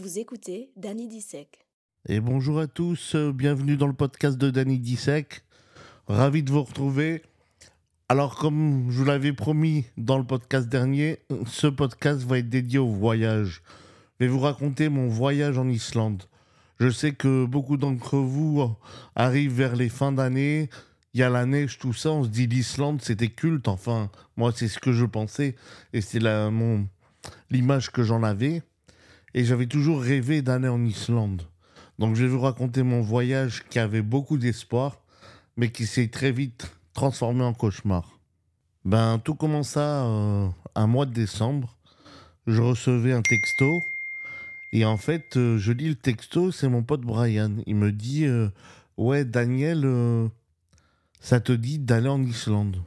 Vous écoutez Danny Dissec. Et bonjour à tous, euh, bienvenue dans le podcast de Danny Dissec. Ravi de vous retrouver. Alors, comme je vous l'avais promis dans le podcast dernier, ce podcast va être dédié au voyage. Je vais vous raconter mon voyage en Islande. Je sais que beaucoup d'entre vous arrivent vers les fins d'année, il y a la neige, tout ça, on se dit l'Islande c'était culte, enfin, moi c'est ce que je pensais, et c'est l'image que j'en avais. Et j'avais toujours rêvé d'aller en Islande. Donc je vais vous raconter mon voyage qui avait beaucoup d'espoir, mais qui s'est très vite transformé en cauchemar. Ben tout commença euh, un mois de décembre. Je recevais un texto. Et en fait, euh, je lis le texto, c'est mon pote Brian. Il me dit euh, Ouais, Daniel, ça te dit d'aller en Islande.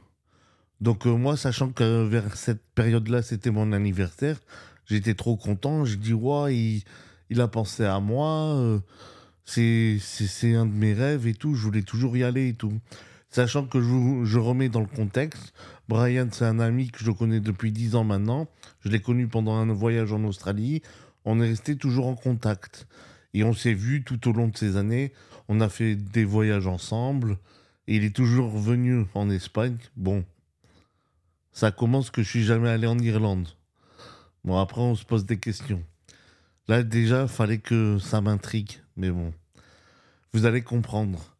Donc moi, sachant que vers cette période-là, c'était mon anniversaire, J'étais trop content. Je dis, ouais, il, a pensé à moi. Euh, c'est un de mes rêves et tout. Je voulais toujours y aller et tout. Sachant que je, je remets dans le contexte, Brian, c'est un ami que je connais depuis 10 ans maintenant. Je l'ai connu pendant un voyage en Australie. On est resté toujours en contact. Et on s'est vu tout au long de ces années. On a fait des voyages ensemble. Et il est toujours venu en Espagne. Bon, ça commence que je suis jamais allé en Irlande. Bon, après, on se pose des questions. Là, déjà, fallait que ça m'intrigue, mais bon, vous allez comprendre.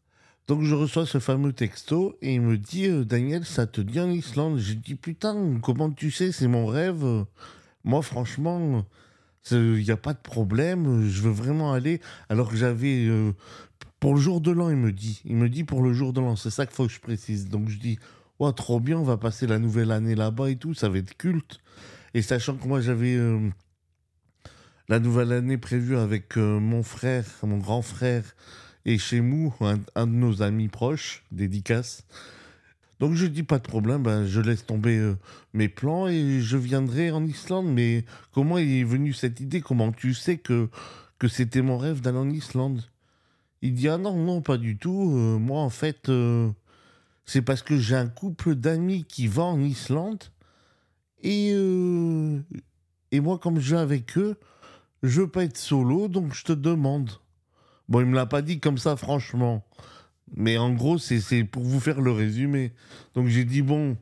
Donc, je reçois ce fameux texto et il me dit euh, Daniel, ça te dit en Islande? J'ai dit Putain, comment tu sais? C'est mon rêve. Moi, franchement, il n'y a pas de problème. Je veux vraiment aller. Alors que j'avais. Euh, pour le jour de l'an, il me dit. Il me dit pour le jour de l'an. C'est ça qu'il faut que je précise. Donc, je dis Oh, trop bien, on va passer la nouvelle année là-bas et tout. Ça va être culte. Et sachant que moi, j'avais euh, la nouvelle année prévue avec euh, mon frère, mon grand frère, et chez nous, un, de nos amis proches, dédicace. Donc je dis pas de problème, ben, je laisse tomber euh, mes plans et je viendrai en Islande. Mais comment est venue cette idée? Comment tu sais que, que c'était mon rêve d'aller en Islande? Il dit ah non, non, pas du tout. moi en fait, c'est parce que j'ai un couple d'amis qui va en Islande et, euh, et moi, comme je vais avec eux, je veux pas être solo, donc je te demande. Bon, il me l'a pas dit comme ça, franchement. Mais en gros, c'est pour vous faire le résumé. Donc j'ai dit, bon,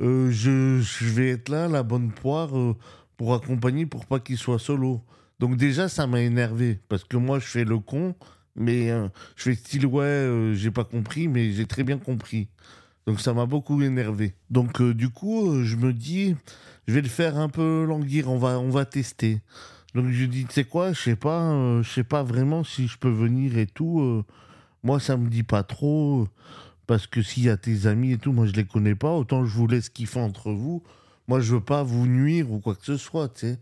euh, je, je, vais être là, la bonne poire, euh, pour accompagner, pour pas qu'il soit solo. Donc déjà, ça m'a énervé, parce que moi, je fais le con, mais je fais style, ouais, j'ai pas compris, mais j'ai très bien compris. Donc ça m'a beaucoup énervé. Donc euh, du coup, euh, je me dis, je vais le faire un peu languir, on va, on va tester. Donc je dis, tu sais quoi, je sais pas, euh, je sais pas vraiment si je peux venir et tout. moi, ça me dit pas trop, parce que s'il y a tes amis et tout, moi je les connais pas, autant je vous laisse kiffer entre vous. Moi, je veux pas vous nuire ou quoi que ce soit, tu sais.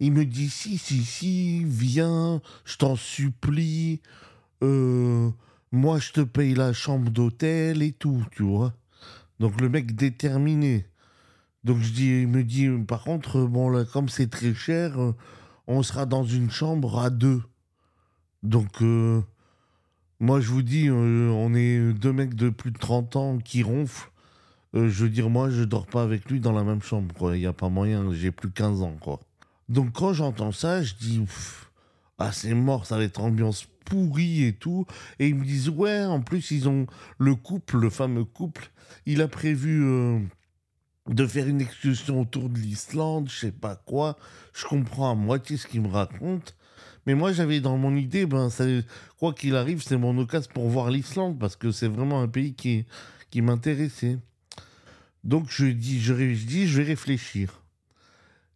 Il me dit, si, si, si, viens, je t'en supplie. moi, je te paye la chambre d'hôtel et tout, tu vois. Donc le mec déterminé. Donc je dis, il me dit, par contre, bon, là, comme c'est très cher, euh, on sera dans une chambre à deux. Donc, euh, moi, je vous dis, euh, on est deux mecs de plus de 30 ans qui ronflent. je veux dire, moi, je dors pas avec lui dans la même chambre, Il n'y a pas moyen, j'ai plus 15 ans, quoi. Donc, quand j'entends ça, je dis, ah, c'est mort, ça va être ambiance pourri et tout. Et ils me disent, ouais, en plus, ils ont le couple, le fameux couple, il a prévu euh, de faire une excursion autour de l'Islande, je sais pas quoi. Je comprends à moitié ce qu'il me raconte. Mais moi, j'avais dans mon idée, ben, quoi qu'il arrive, c'est mon occasion pour voir l'Islande, parce que c'est vraiment un pays qui, qui m'intéressait. Donc, je dis, je, je dis, je vais réfléchir.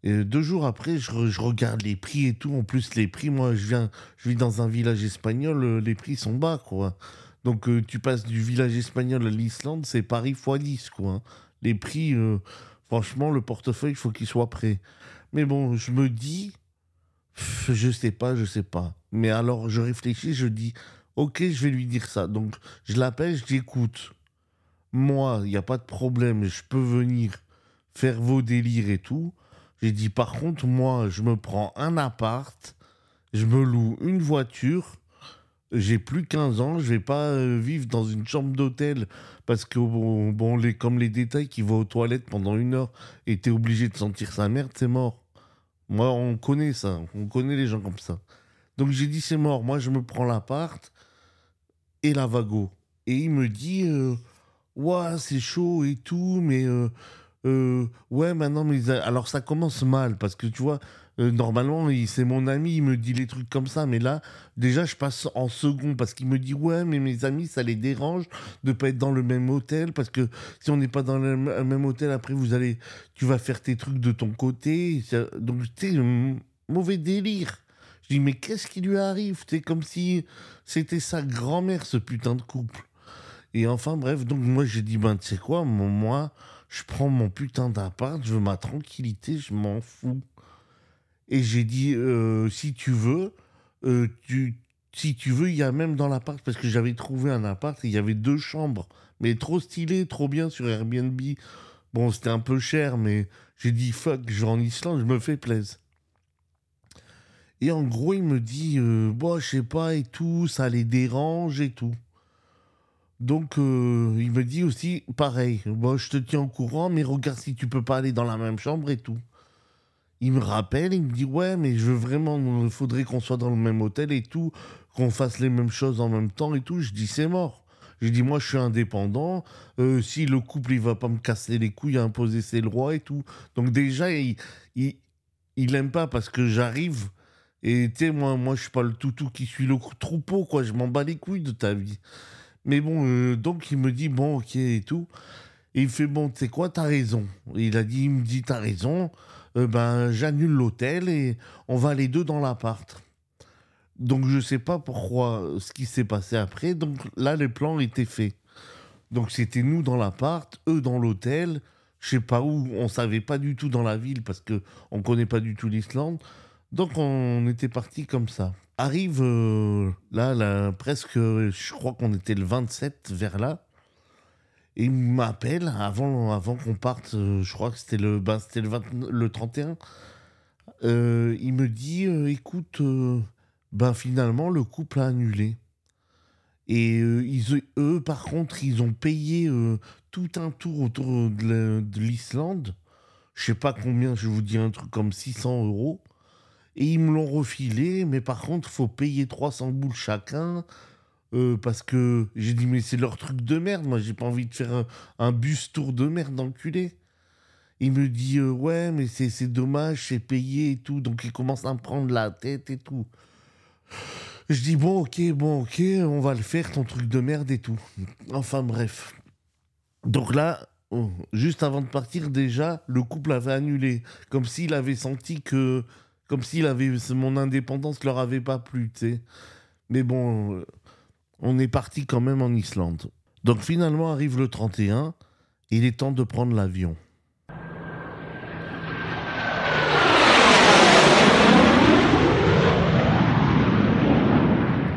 Deux jours après, je, regarde les prix et tout. En plus, les prix, moi, je viens, je vis dans un village espagnol, euh, les prix sont bas, quoi. Donc, euh, tu passes du village espagnol à l'Islande, c'est Paris x 10, quoi. Les prix, euh, franchement, le portefeuille, il faut qu'il soit prêt. Mais bon, je me dis, je sais pas, je sais pas. Mais alors, je réfléchis, je dis, ok, je vais lui dire ça. Donc, je l'appelle, je dis, écoute, moi, il n'y a pas de problème, je peux venir faire vos délires et tout. J'ai dit par contre, moi, je me prends un appart, je me loue une voiture, j'ai plus 15 ans, je vais pas euh, vivre dans une chambre d'hôtel parce que, bon, les, comme les détails qui vont aux toilettes pendant une heure et t'es obligé de sentir sa merde, c'est mort. Moi, on connaît ça. On connaît les gens comme ça. Donc j'ai dit, c'est mort. Moi, je me prends l'appart et la vago. Et il me dit, euh, ouais, c'est chaud et tout, mais euh, euh, ouais, maintenant, mais alors ça commence mal parce que tu vois, euh, normalement, c'est mon ami, il me dit les trucs comme ça, mais là, déjà, je passe en second parce qu'il me dit ouais, mais mes amis, ça les dérange de pas être dans le même hôtel parce que si on n'est pas dans le même hôtel, après, vous allez, tu vas faire tes trucs de ton côté, donc tu sais, mauvais délire. Je dis mais qu'est-ce qui lui arrive? C'est comme si c'était sa grand-mère, ce putain de couple. Et enfin, bref, donc moi j'ai dit, ben tu sais quoi, moi, je prends mon putain d'appart, je veux ma tranquillité, je m'en fous. Et j'ai dit, euh, si tu veux, euh, si tu veux, il y a même dans l'appart, parce que j'avais trouvé un appart, il y avait deux chambres, mais trop stylé, trop bien sur Airbnb. Bon, c'était un peu cher, mais j'ai dit, fuck, je vais en Islande, je me fais plaisir. Et en gros, il me dit, euh, bon, je sais pas et tout, ça les dérange et tout. Donc, euh, il me dit aussi, pareil, bon, je te tiens au courant, mais regarde si tu peux pas aller dans la même chambre et tout. Il me rappelle, il me dit, ouais, mais je veux vraiment, il faudrait qu'on soit dans le même hôtel et tout, qu'on fasse les mêmes choses en même temps et tout. Je dis, c'est mort. J'ai dit, moi, je suis indépendant. euh, si le couple, il va pas me casser les couilles à imposer ses lois et tout. Donc, déjà, il, il, il aime pas parce que j'arrive. Et tu sais, moi, moi, je suis pas le toutou qui suit le troupeau, quoi. Je m'en bats les couilles de ta vie. Mais bon, euh, donc il me dit, bon, ok et tout. Et il fait, bon, tu sais quoi, t'as raison. Il a dit, il me dit, t'as raison. Euh, ben, j'annule l'hôtel et on va les deux dans l'appart. Donc je sais pas pourquoi ce qui s'est passé après. Donc là, les plans étaient faits. Donc c'était nous dans l'appart, eux dans l'hôtel. Je sais pas où, on savait pas du tout dans la ville parce que on connaît pas du tout l'Islande. Donc on était parti comme ça. Arrive euh, là, là, presque, je crois qu'on était le 27 vers là. Et il m'appelle avant, avant qu'on parte, euh, je crois que c'était le, ben, c'était le, 20 le 31. Euh, il me dit, écoute, ben finalement le couple a annulé. Et ils, eux, par contre, ils ont payé tout un tour autour de l'Islande. Je sais pas combien, je vous dis un truc comme 600 euros. Et ils me l'ont refilé, mais par contre, faut payer 300 boules chacun. euh, parce que j'ai dit, mais c'est leur truc de merde. Moi, j'ai pas envie de faire un, bus tour de merde d'enculé. Il me dit, euh, ouais, mais c'est c'est dommage, c'est payé et tout. Donc, il commence à me prendre la tête et tout. Je dis, bon, ok, bon, ok, on va le faire, ton truc de merde et tout. Enfin, bref. Donc là, oh, juste avant de partir, déjà, le couple avait annulé. Comme s'il avait senti que. Comme avait. Mon indépendance leur avait pas plu, tu sais. Mais bon, euh, on est parti quand même en Islande. Donc finalement arrive le 31, il est temps de prendre l'avion.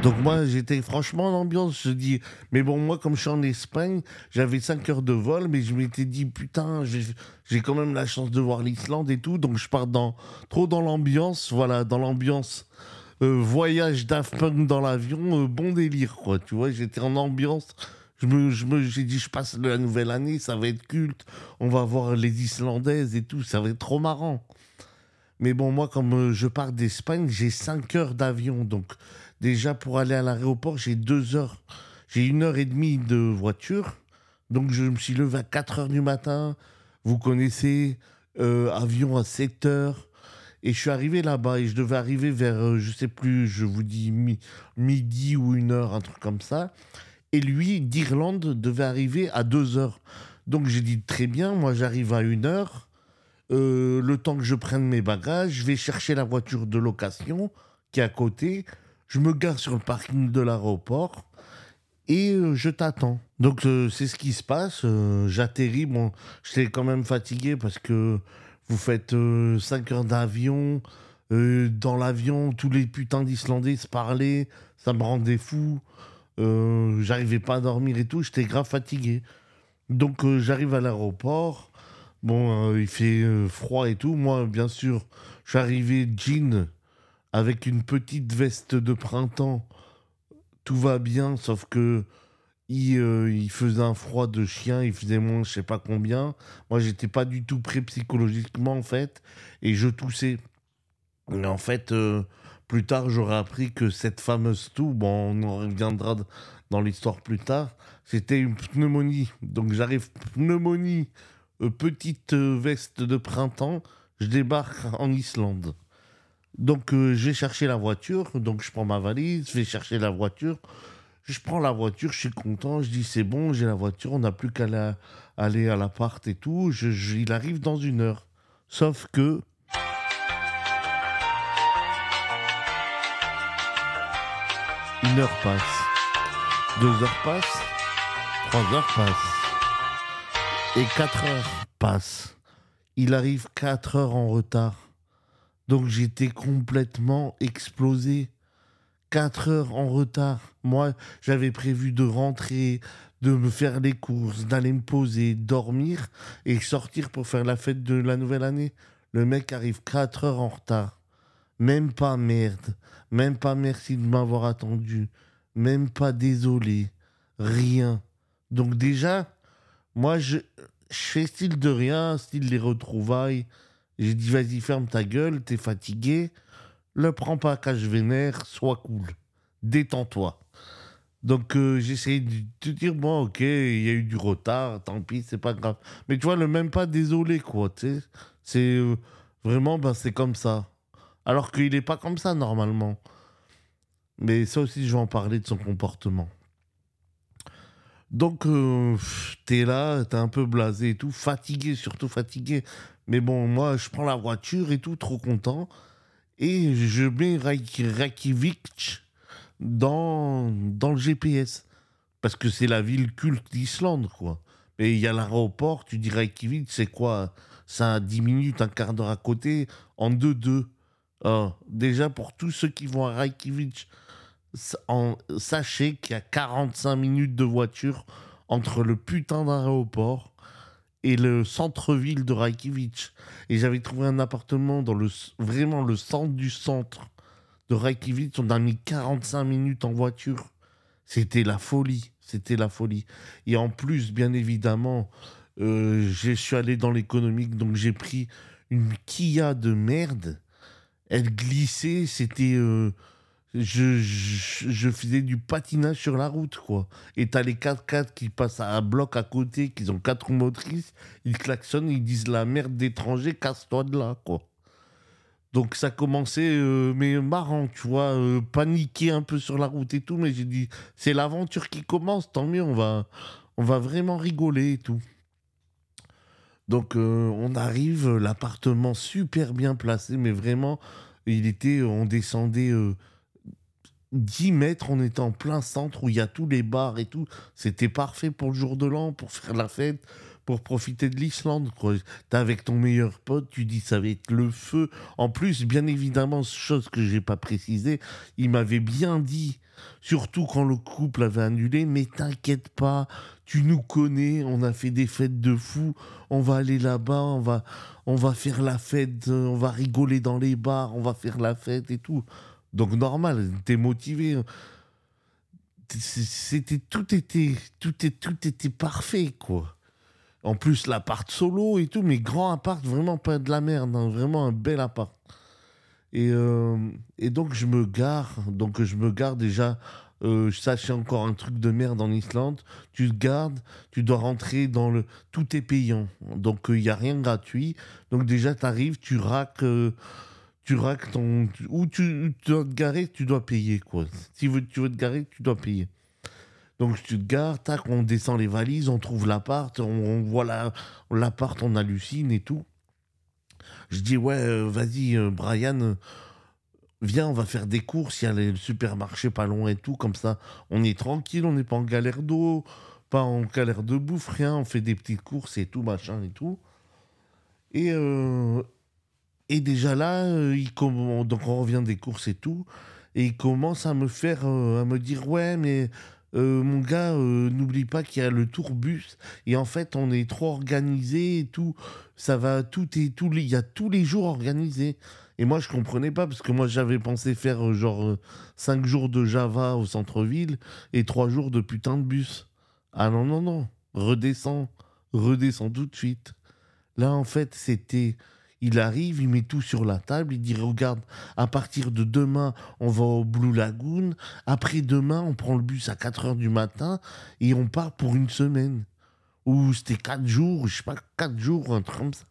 Donc moi j'étais franchement en ambiance, je dis, mais bon moi comme je suis en Espagne, j'avais 5 heures de vol, mais je m'étais dit putain, j'ai quand même la chance de voir l'Islande et tout, donc je pars dans, trop dans l'ambiance, voilà, dans l'ambiance euh, voyage Daft dans l'avion, euh, bon délire quoi, tu vois, j'étais en ambiance, je me, je me, j'ai dit je passe la nouvelle année, ça va être culte, on va voir les Islandaises et tout, ça va être trop marrant. Mais bon, moi, comme euh, je pars d'Espagne, j'ai 5 heures d'avion. Donc, déjà, pour aller à l'aéroport, j'ai 2 heures. J'ai une heure et demie de voiture. Donc, je me suis levé à 4 heures du matin. Vous connaissez, euh, avion à 7 heures. Et je suis arrivé là-bas et je devais arriver vers, euh, je sais plus, je vous dis mi- midi ou une heure, un truc comme ça. Et lui, d'Irlande, devait arriver à 2 heures. Donc, j'ai dit très bien, moi, j'arrive à une heure. Euh, le temps que je prenne mes bagages, je vais chercher la voiture de location qui est à côté, je me gare sur le parking de l'aéroport et euh, je t'attends. Donc euh, c'est ce qui se passe, euh, j'atterris, bon, j'étais quand même fatigué parce que vous faites 5 heures d'avion, euh, dans l'avion, tous les putains d'Islandais se parlaient, ça me rendait fou, Euh, j'arrivais pas à dormir et tout, j'étais grave fatigué. Donc euh, j'arrive à l'aéroport, Bon, euh, il fait euh, froid et tout. Moi, bien sûr, je suis arrivé jean avec une petite veste de printemps. Tout va bien, sauf que il, euh, il faisait un froid de chien, il faisait moins je sais pas combien. Moi, j'étais pas du tout prêt psychologiquement, en fait, et je toussais. Et en fait, euh, plus tard, j'aurais appris que cette fameuse toux, bon, on en reviendra dans l'histoire plus tard, c'était une pneumonie. Donc j'arrive, pneumonie, euh, petite veste de printemps, je débarque en Islande. Donc euh, je vais chercher la voiture, donc je prends ma valise, je vais chercher la voiture. Je prends la voiture, je suis content, je dis c'est bon, j'ai la voiture, on n'a plus qu'à aller à l'appart et tout. Je- il arrive dans une heure. Sauf que Une heure passe. Deux heures passent. Trois heures passent. Et quatre heures passent. Il arrive quatre heures en retard. Donc j'étais complètement explosé. Quatre heures en retard. Moi, j'avais prévu de rentrer, de me faire les courses, d'aller me poser, dormir et sortir pour faire la fête de la nouvelle année. Le mec arrive quatre heures en retard. Même pas merde. Même pas merci de m'avoir attendu. Même pas désolé. Rien. Donc déjà, moi, je, je fais style de rien, style les retrouvailles. J'ai dit, vas-y, ferme ta gueule, t'es fatigué. Le prends pas qu'à je vénère, sois cool. Détends-toi. Donc euh, j'essaie de te dire, bon, ok, il y a eu du retard, tant pis, c'est pas grave. Mais tu vois, le même pas désolé, quoi, tu sais. C'est euh, vraiment, ben, c'est comme ça. Alors qu'il n'est pas comme ça normalement. Mais ça aussi, je vais en parler de son comportement. Donc, euh, t'es là, t'es un peu blasé et tout, fatigué, surtout fatigué. Mais bon, moi, je prends la voiture et tout, trop content. Et je mets Reykjavik dans, dans le GPS. Parce que c'est la ville culte d'Islande, quoi. Mais il y a l'aéroport, tu dis Reykjavik, c'est quoi? Ça a 10 minutes, un quart d'heure à côté, en 2-2. Ah, déjà, pour tous ceux qui vont à Reykjavik, sachez qu'il y a 45 minutes de voiture entre le putain d'aéroport et le centre-ville de Reykjavik. Et j'avais trouvé un appartement dans le, vraiment le centre du centre de Reykjavik. On a mis 45 minutes en voiture. C'était la folie. C'était la folie. Et en plus, bien évidemment, euh, je suis allé dans l'économique, donc j'ai pris une Kia de merde. Elle glissait, c'était. euh, je, je, faisais du patinage sur la route, quoi. Et t'as les 4x4 qui passent à un bloc à côté, qui ont quatre roues motrices, ils klaxonnent, ils disent la merde d'étranger, casse-toi de là, quoi. Donc ça commençait, euh, mais marrant, tu vois, euh, paniquer un peu sur la route et tout, mais j'ai dit, c'est l'aventure qui commence, tant mieux, on va, on va vraiment rigoler et tout. Donc euh, on arrive, l'appartement super bien placé, mais vraiment, il était, on descendait 10 mètres, on était en plein centre où il y a tous les bars et tout. C'était parfait pour le jour de l'an, pour faire la fête, pour profiter de l'Islande. T'es avec ton meilleur pote, tu dis ça va être le feu. En plus, bien évidemment, chose que j'ai pas précisé, il m'avait bien dit, surtout quand le couple avait annulé, mais t'inquiète pas, tu nous connais, on a fait des fêtes de fou, on va aller là-bas, on va, on va faire la fête, on va rigoler dans les bars, on va faire la fête et tout. Donc normal, t'es motivé. C'était tout était tout est tout était parfait quoi. En plus l'appart solo et tout, mais grand appart, vraiment pas de la merde, hein, vraiment un bel appart. Et, euh, et donc je me gare, donc je me gare déjà. Euh, ça c'est encore un truc de merde en Islande. Tu te gardes, tu dois rentrer dans le. Tout est payant, donc il y a rien gratuit. Donc déjà t'arrives, tu raques. Tu raques ton. Où tu, dois te garer, tu dois payer, quoi. Si tu veux te garer, tu dois payer. Donc tu te gares, tac, on descend les valises, on trouve l'appart, on, on voit la- l'appart, on hallucine et tout. Je dis, ouais, euh, vas-y, euh, Brian, euh, viens, on va faire des courses, il y a le supermarché pas loin et tout, comme ça, on est tranquille, on n'est pas en galère d'eau, pas en galère de bouffe, rien, on fait des petites courses et tout, machin et tout. Et, et déjà là, euh, donc on revient des courses et tout, et il commence à me faire, euh, à me dire ouais, mais euh, mon gars, n'oublie pas qu'il y a le tourbus, et en fait on est trop organisé et tout, ça va, tout est, tout, il y a tous les jours organisé. Et moi je comprenais pas parce que moi j'avais pensé faire genre 5 jours de Java au centre-ville et 3 jours de putain de bus. Ah non non non, redescends, redescends tout de suite. Là en fait c'était Il arrive, il met tout sur la table, il dit regarde, à partir de demain, on va au Blue Lagoon. Après demain, on prend le bus à 4 heures du matin et on part pour une semaine. Ou c'était 4 jours, je sais pas, 4 jours, un truc comme ça.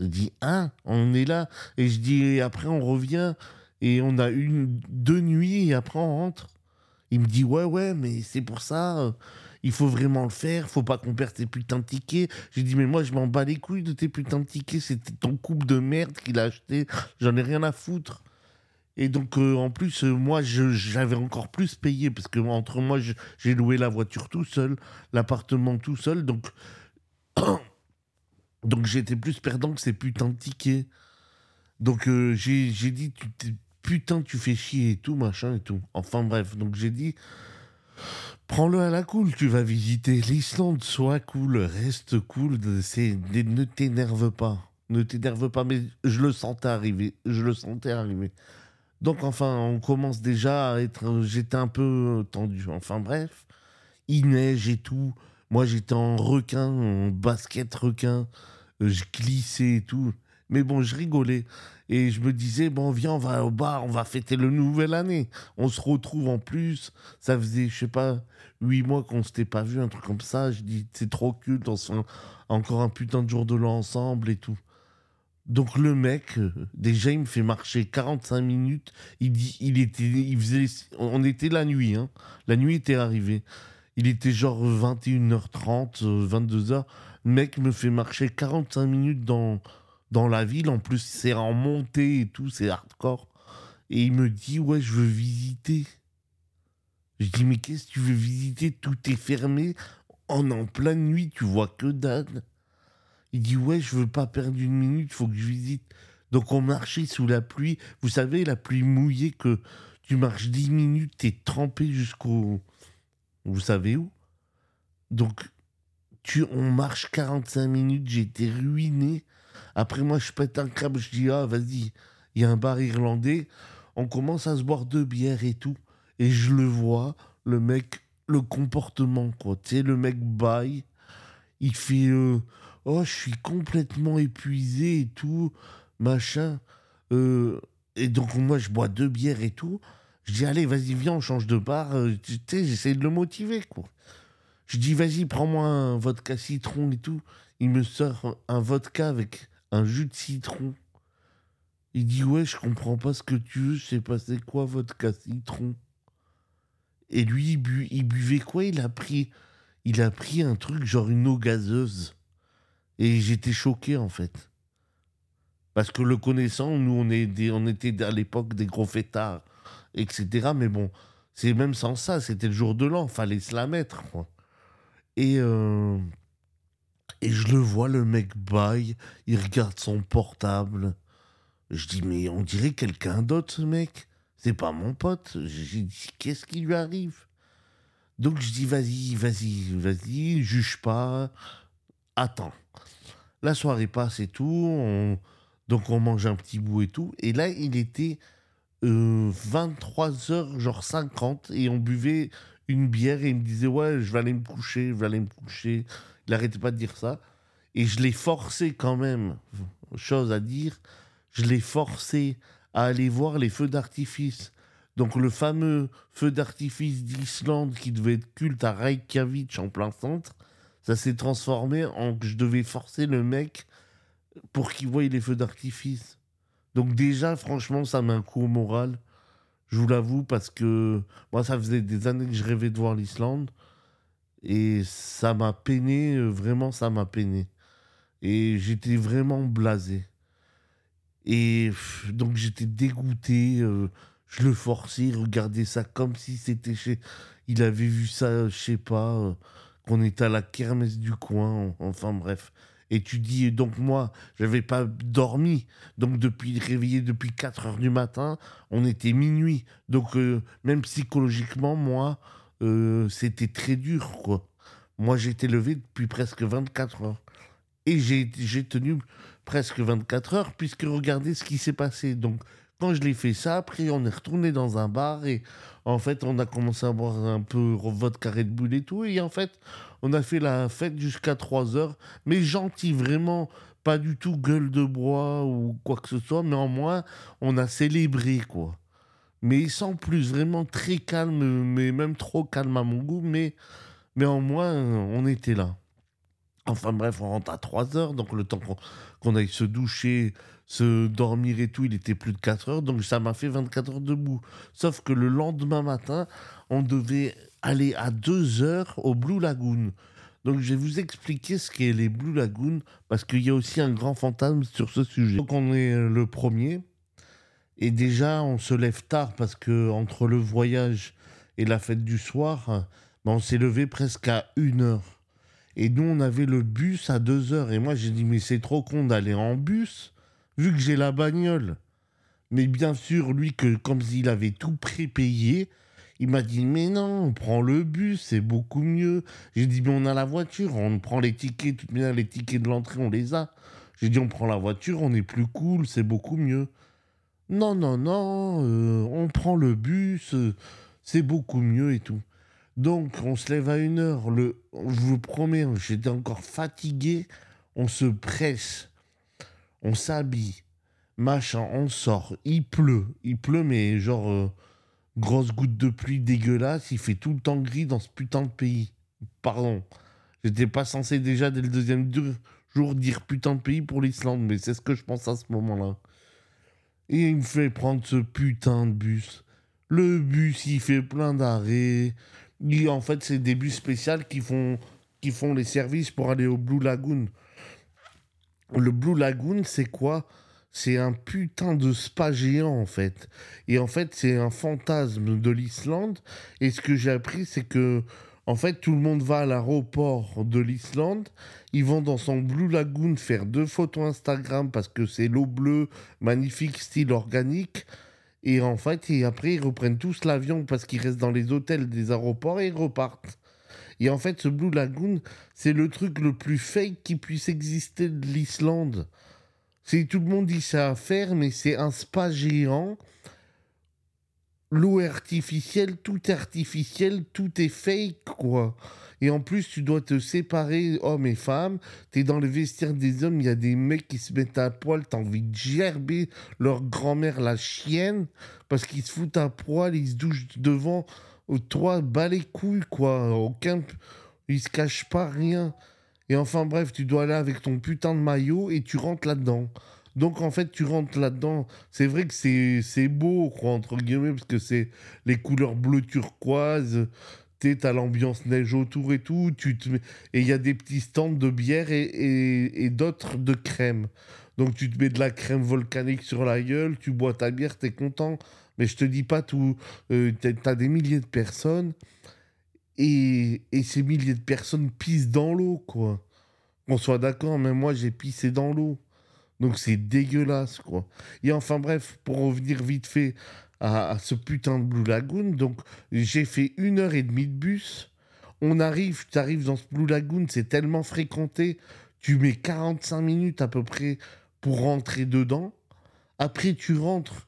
Je dis, hein, on est là. Et je dis, après on revient et on a une, deux nuits et après on rentre. Il me dit, ouais, ouais, mais c'est pour ça, euh, il faut vraiment le faire, faut pas qu'on perde tes putains de tickets. J'ai dit, mais moi je m'en bats les couilles de tes putains de tickets, c'était ton couple de merde qu'il a acheté, j'en ai rien à foutre. Et donc, euh, en plus, euh, moi, j'avais encore plus payé, parce que entre moi, j'ai loué la voiture tout seul, l'appartement tout seul, donc donc j'étais plus perdant que ces putains de tickets. Donc euh, j'ai dit, tu putain, tu fais chier et tout, machin et tout. Enfin bref, donc j'ai dit, prends-le à la cool, tu vas visiter l'Islande, sois cool, reste cool, ne t'énerve pas. Ne t'énerve pas, mais je le sentais arriver, je le sentais arriver. Donc enfin, on commence déjà à être, j'étais un peu tendu. Enfin bref, il neige et tout. Moi j'étais en requin, en basket requin, Euh, je glissais et tout. Mais bon, je rigolais. Et je me disais, bon, viens, on va au bar, on va fêter le nouvel année. On se retrouve en plus. Ça faisait, je sais pas, huit mois qu'on s'était pas vu, un truc comme ça. Je dis, c'est trop culte, on se encore un putain de jour de l'an ensemble et tout. Donc le mec, euh, déjà, il me fait marcher 45 minutes. Il dit, il était, on était la nuit, hein. La nuit était arrivée. Il était genre 21h30, euh, 22h. Le mec me fait marcher 45 minutes dans, dans la ville. En plus, c'est en montée et tout, c'est hardcore. Et il me dit, ouais, je veux visiter. Je dis, mais qu'est-ce que tu veux visiter? Tout est fermé. Est en pleine nuit, tu vois que dalle. Il dit, ouais, je veux pas perdre une minute, faut que je visite. Donc on marchait sous la pluie. Vous savez, la pluie mouillée que tu marches 10 minutes, t'es trempé jusqu'au... Vous savez où? Donc, tu, on marche 45 minutes, été ruiné. Après, moi, je pète un câble, je dis, ah, vas-y, il y a un bar irlandais. On commence à se boire deux bières et tout. Et je le vois, le mec, le comportement, quoi. Tu sais, le mec baille. Il fait, euh, oh, je suis complètement épuisé et tout, machin. Euh, et donc, moi, je bois deux bières et tout. Je dis, allez, vas-y, viens, on change de bar. Euh, Tu sais, j'essaie de le motiver, quoi. Je dis, vas-y, prends-moi un vodka citron et tout. Il me sort un vodka avec un jus de citron. Il dit, ouais, je comprends pas ce que tu veux, je sais pas c'est quoi vodka citron. Et lui, il, bu- il buvait quoi? Il a pris, il a pris un truc genre une eau gazeuse. Et j'étais choqué en fait. Parce que le connaissant, nous, on, était à l'époque des gros fêtards, etc. Mais bon, c'est même sans ça, c'était le jour de l'an, fallait se la mettre. Et, euh, et je le vois, le mec baille, il regarde son portable. Je dis, mais on dirait quelqu'un d'autre, ce mec. C'est pas mon pote. J'ai dit, qu'est-ce qui lui arrive? Donc je dis, vas-y, vas-y, vas-y, juge pas. Attends. La soirée passe et tout. on- Donc on mange un petit bout et tout. Et là, il était 23h, genre 50, et on buvait une bière et il me disait, ouais, je vais aller me coucher, je vais aller me coucher. Il arrêtait pas de dire ça. Et je l'ai forcé quand même, chose à dire, je l'ai forcé à aller voir les feux d'artifice. Donc le fameux feu d'artifice d'Islande qui devait être culte à Reykjavik en plein centre, ça s'est transformé en que je devais forcer le mec pour qu'il voie les feux d'artifice. Donc déjà, franchement, ça met un coup au moral. Je vous l'avoue parce que moi, ça faisait des années que je rêvais de voir l'Islande. Et ça m'a peiné, euh, vraiment, ça m'a peiné. Et j'étais vraiment blasé. Et donc j'étais dégoûté. euh, je le forçais, il regardait ça comme si c'était chez. Il avait vu ça, je sais pas, euh, qu'on était à la kermesse du coin. Enfin bref. Et tu dis, donc moi, j'avais pas dormi. Donc depuis réveillé depuis 4 heures du matin, on était minuit. Donc euh, même psychologiquement, moi, euh, c'était très dur, quoi. Moi, j'étais levé depuis presque 24 heures. Et j'ai tenu presque 24 heures, puisque regardez ce qui s'est passé. Donc, quand je l'ai fait ça, après, on est retourné dans un bar et en fait, on a commencé à boire un peu votre carré de boule et tout. Et en fait, on a fait la fête jusqu'à 3 heures, mais gentil, vraiment pas du tout gueule de bois ou quoi que ce soit, mais en moins, on a célébré, quoi. Mais sans plus, vraiment très calme, mais même trop calme à mon goût, mais, mais moins, on était là. Enfin bref, on rentre à 3 heures, donc le temps qu'on aille se doucher, se dormir et tout, il était plus de 4 heures, donc ça m'a fait 24 heures debout. Sauf que le lendemain matin, on devait aller à 2 heures au Blue Lagoon. Donc je vais vous expliquer ce qu'est les Blue Lagoon, parce qu'il y a aussi un grand fantasme sur ce sujet. Donc on est le premier, et déjà on se lève tard, parce que entre le voyage et la fête du soir, ben, on s'est levé presque à 1 heure. Et nous, on avait le bus à 2 heures. Et moi, j'ai dit, mais c'est trop con d'aller en bus, vu que j'ai la bagnole. Mais bien sûr, lui, que comme il avait tout prépayé, il m'a dit, mais non, on prend le bus, c'est beaucoup mieux. J'ai dit, mais on a la voiture, on prend les tickets, tout bien, les tickets de l'entrée, on les a. J'ai dit, on prend la voiture, on est plus cool, c'est beaucoup mieux. Non, non, non, euh, on prend le bus, euh, c'est beaucoup mieux et tout. Donc, on se lève à une heure. Le, je vous promets, j'étais encore fatigué. On se presse. On s'habille. Machin, on sort. Il pleut. Il pleut, mais genre, euh, grosse goutte de pluie dégueulasse. Il fait tout le temps gris dans ce putain de pays. Pardon. J'étais pas censé déjà, dès le deuxième jour, dire putain de pays pour l'Islande, mais c'est ce que je pense à ce moment-là. Et il me fait prendre ce putain de bus. Le bus, il fait plein d'arrêts en fait, c'est des bus spéciaux qui font, qui font les services pour aller au Blue Lagoon. Le Blue Lagoon, c'est quoi? C'est un putain de spa géant, en fait. Et en fait, c'est un fantasme de l'Islande. Et ce que j'ai appris, c'est que, en fait, tout le monde va à l'aéroport de l'Islande. Ils vont dans son Blue Lagoon faire deux photos Instagram parce que c'est l'eau bleue, magnifique, style organique. Et en fait, et après, ils reprennent tous l'avion parce qu'ils restent dans les hôtels des aéroports et ils repartent. Et en fait, ce Blue Lagoon, c'est le truc le plus fake qui puisse exister de l'Islande. C'est tout le monde dit ça à faire, mais c'est un spa géant. L'eau artificielle, tout est artificiel, tout est fake, quoi. Et en plus, tu dois te séparer, hommes et femmes. Tu es dans le vestiaire des hommes, il y a des mecs qui se mettent à poil. Tu as envie de gerber leur grand-mère, la chienne, parce qu'ils se foutent à poil, ils se douchent devant. Toi, bas les couilles, quoi. Aucun. Ils se cachent pas rien. Et enfin, bref, tu dois aller avec ton putain de maillot et tu rentres là-dedans. Donc en fait, tu rentres là-dedans. C'est vrai que c'est beau, entre guillemets, parce que c'est les couleurs bleu turquoise t'as l'ambiance neige autour et tout, tu te... et il y a des petits stands de bière et, d'autres de crème. Donc tu te mets de la crème volcanique sur la gueule, tu bois ta bière, t'es content. Mais je te dis pas tout, euh, t'as des milliers de personnes et, et ces milliers de personnes pissent dans l'eau, quoi. On soit d'accord, mais moi j'ai pissé dans l'eau. Donc c'est dégueulasse, quoi. Et enfin bref, pour revenir vite fait à, ce putain de Blue Lagoon. Donc, j'ai fait une heure et demie de bus. On arrive, tu arrives dans ce Blue Lagoon, c'est tellement fréquenté, tu mets 45 minutes à peu près pour rentrer dedans. Après, tu rentres,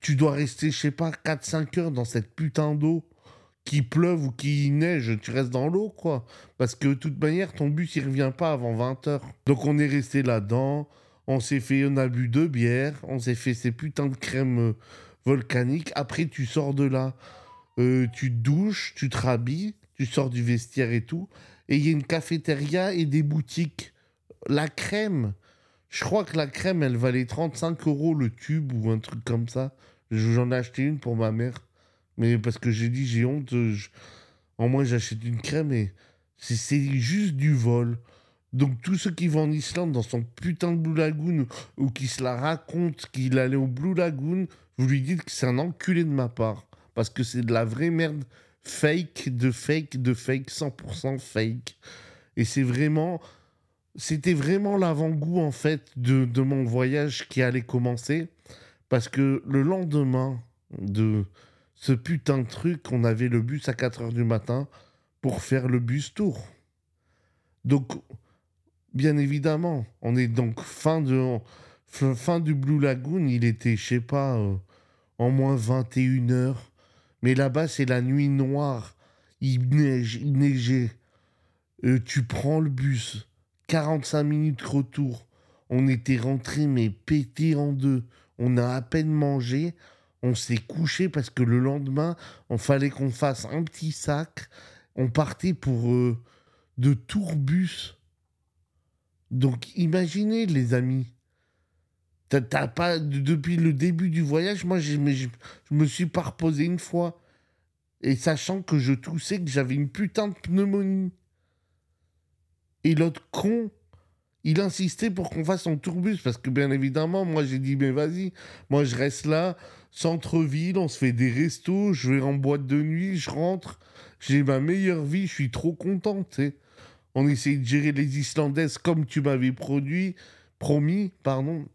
tu dois rester, je sais pas, 4-5 heures dans cette putain d'eau. Qui pleuve ou qui neige, tu restes dans l'eau, quoi. Parce que de toute manière, ton bus, il revient pas avant 20 heures. Donc, on est resté là-dedans. On s'est fait, on a bu deux bières. On s'est fait ces putains de crèmes euh, volcanique. Après, tu sors de là, euh, tu te douches, tu te rhabilles, tu sors du vestiaire et tout. Et il y a une cafétéria et des boutiques. La crème, je crois que la crème, elle valait 35 euros le tube ou un truc comme ça. J'en ai acheté une pour ma mère. Mais parce que j'ai dit, j'ai honte. En moins, j'achète une crème et c'est juste du vol. Donc tous ceux qui vont en Islande dans son putain de Blue Lagoon ou qui se la racontent qu'il allait au Blue Lagoon, vous lui dites que c'est un enculé de ma part. Parce que c'est de la vraie merde fake, de fake, de fake, 100% fake. Et c'est vraiment. C'était vraiment l'avant-goût, en fait, de, de mon voyage qui allait commencer. Parce que le lendemain de ce putain de truc, on avait le bus à 4 h du matin pour faire le bus tour. Donc, bien évidemment, on est donc fin de fin du Blue Lagoon, il était, je sais pas, euh, en moins 21 heures. Mais là-bas, c'est la nuit noire. Il neige, il neigeait. Euh, tu prends le bus, 45 minutes retour. On était rentré mais pété en deux. On a à peine mangé. On s'est couché parce que le lendemain, on fallait qu'on fasse un petit sac. On partait pour euh, de tourbus. Donc imaginez les amis. Pas depuis le début du voyage, moi je, me suis pas reposé une fois. Et sachant que je toussais que j'avais une putain de pneumonie. Et l'autre con, il insistait pour qu'on fasse son tourbus parce que bien évidemment, moi j'ai dit mais vas-y, moi je reste là, centre-ville, on se fait des restos, je vais en boîte de nuit, je rentre, j'ai ma meilleure vie, je suis trop content, tu On essaye de gérer les Islandaises comme tu m'avais produit, promis, pardon.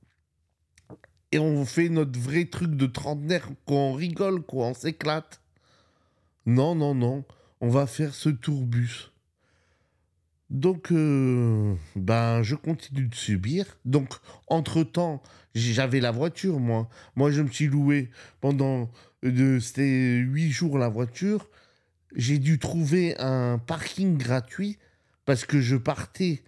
Et on fait notre vrai truc de trentenaire, quoi, on rigole, quoi, on s'éclate. Non, non, non, on va faire ce tourbus. Donc, euh, ben, je continue de subir. Donc, entre-temps, j'avais la voiture, moi. Moi, je me suis loué pendant... Euh, c'était huit jours la voiture. J'ai dû trouver un parking gratuit parce que je partais,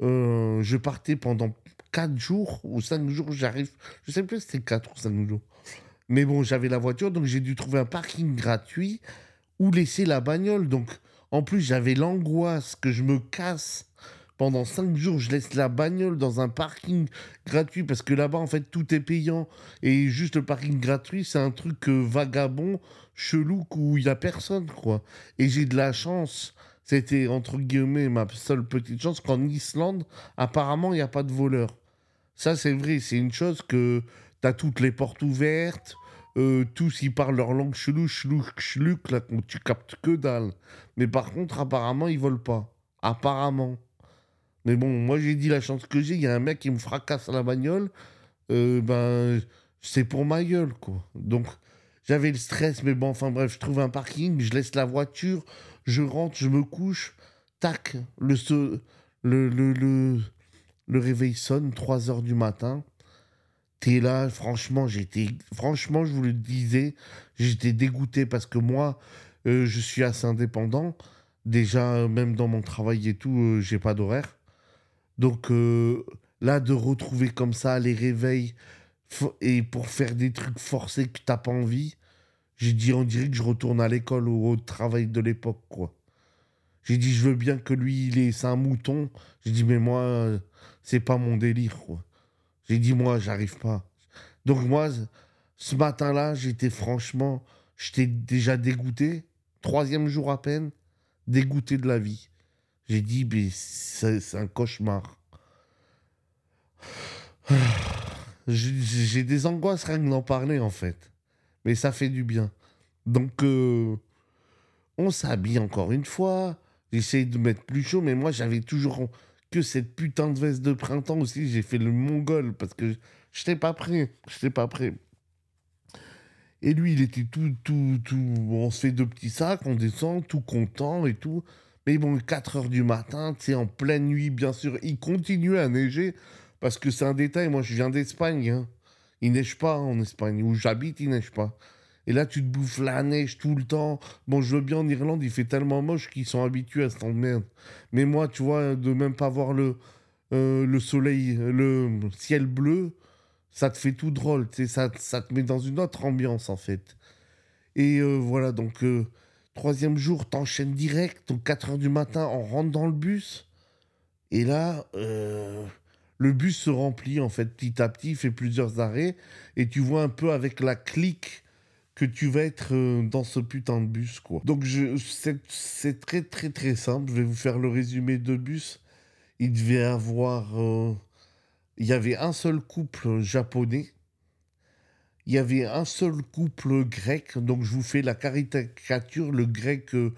euh, je partais pendant quatre jours ou cinq jours, j'arrive, je sais plus si c'était quatre ou cinq jours. Mais bon, j'avais la voiture, donc j'ai dû trouver un parking gratuit où laisser la bagnole. Donc, en plus, j'avais l'angoisse que je me casse. Pendant cinq jours, je laisse la bagnole dans un parking gratuit parce que là-bas, en fait, tout est payant. Et juste le parking gratuit, c'est un truc euh, vagabond, chelou, où il n'y a personne, quoi. Et j'ai de la chance. C'était, entre guillemets, ma seule petite chance qu'en Islande, apparemment, il n'y a pas de voleurs. Ça, c'est vrai. C'est une chose que tu as toutes les portes ouvertes euh, tous ils parlent leur langue chelou, chelou, chelou, là, tu captes que dalle. Mais par contre, apparemment, ils volent pas. Apparemment. Mais bon, moi j'ai dit la chance que j'ai, il y a un mec qui me fracasse la bagnole, euh, ben c'est pour ma gueule, quoi. Donc j'avais le stress, mais bon, enfin bref, je trouve un parking, je laisse la voiture, je rentre, je me couche, tac, le, le, le, le, réveil sonne, 3 heures du matin t'es là, franchement, j'étais, franchement, je vous le disais, j'étais dégoûté parce que moi, euh, je suis assez indépendant. Déjà, même dans mon travail et tout, euh, j'ai pas d'horaire. Donc euh, là, de retrouver comme ça les réveils et pour faire des trucs forcés que t'as pas envie, j'ai dit, on dirait que je retourne à l'école ou au travail de l'époque, quoi. J'ai dit, je veux bien que lui, il est, c'est un mouton. J'ai dit, mais moi, c'est pas mon délire, quoi. J'ai dit, moi, j'arrive pas. Donc, moi, ce matin-là, j'étais franchement, j'étais déjà dégoûté. Troisième jour à peine, dégoûté de la vie. J'ai dit, mais c'est un cauchemar. J'ai des angoisses rien que d'en parler, en fait. Mais ça fait du bien. Donc, euh, on s'habille encore une fois. J'essaye de mettre plus chaud, mais moi, j'avais toujours que cette putain de veste de printemps aussi, j'ai fait le mongol parce que je n'étais pas prêt. Je n'étais pas prêt. Et lui, il était tout, tout, tout. On se fait deux petits sacs, on descend, tout content et tout. Mais bon, 4 heures du matin, tu sais, en pleine nuit, bien sûr, il continue à neiger parce que c'est un détail. Moi, je viens d'Espagne. Hein. Il neige pas en Espagne. Où j'habite, il neige pas. Et là, tu te bouffes la neige tout le temps. Bon, je veux bien en Irlande, il fait tellement moche qu'ils sont habitués à cette merde. Mais moi, tu vois, de même pas voir le, euh, le soleil, le ciel bleu, ça te fait tout drôle. Ça, ça te met dans une autre ambiance, en fait. Et euh, voilà, donc, euh, troisième jour, t'enchaînes direct. Donc, 4 heures du matin, on rentre dans le bus. Et là, le bus se remplit, en fait, petit à petit, fait plusieurs arrêts. Et tu vois un peu avec la clique que tu vas être euh, dans ce putain de bus, quoi. Donc, c'est très, très, très simple. Je vais vous faire le résumé de bus. Il devait avoir... Euh, il y avait un seul couple japonais. Il y avait un seul couple grec. Donc, je vous fais la caricature. Le grec euh,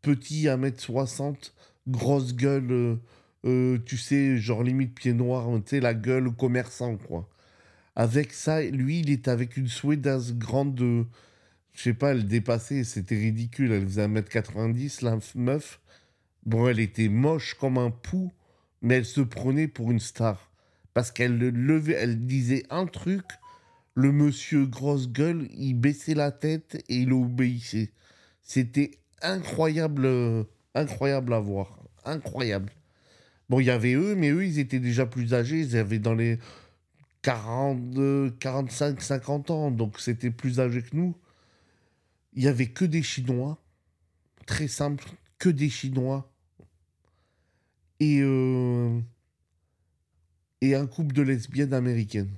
petit à 1m60, grosse gueule... tu sais, genre limite pied noir, tu sais, la gueule commerçant, quoi. Avec ça, lui, il était avec une Suédoise grande de. Je sais pas, elle dépassait, c'était ridicule. Elle faisait 1m90, la meuf. Bon, elle était moche comme un pou, mais elle se prenait pour une star. Parce qu'elle levait, elle disait un truc, le monsieur grosse gueule, il baissait la tête et il obéissait. C'était incroyable, incroyable à voir. Incroyable. Bon, il y avait eux, mais eux, ils étaient déjà plus âgés. Ils avaient dans les 40, 45, 50 ans. Donc, c'était plus âgé que nous. Il y avait que des Chinois. Très simple, que des Chinois. Et, euh, et un couple de lesbiennes américaines.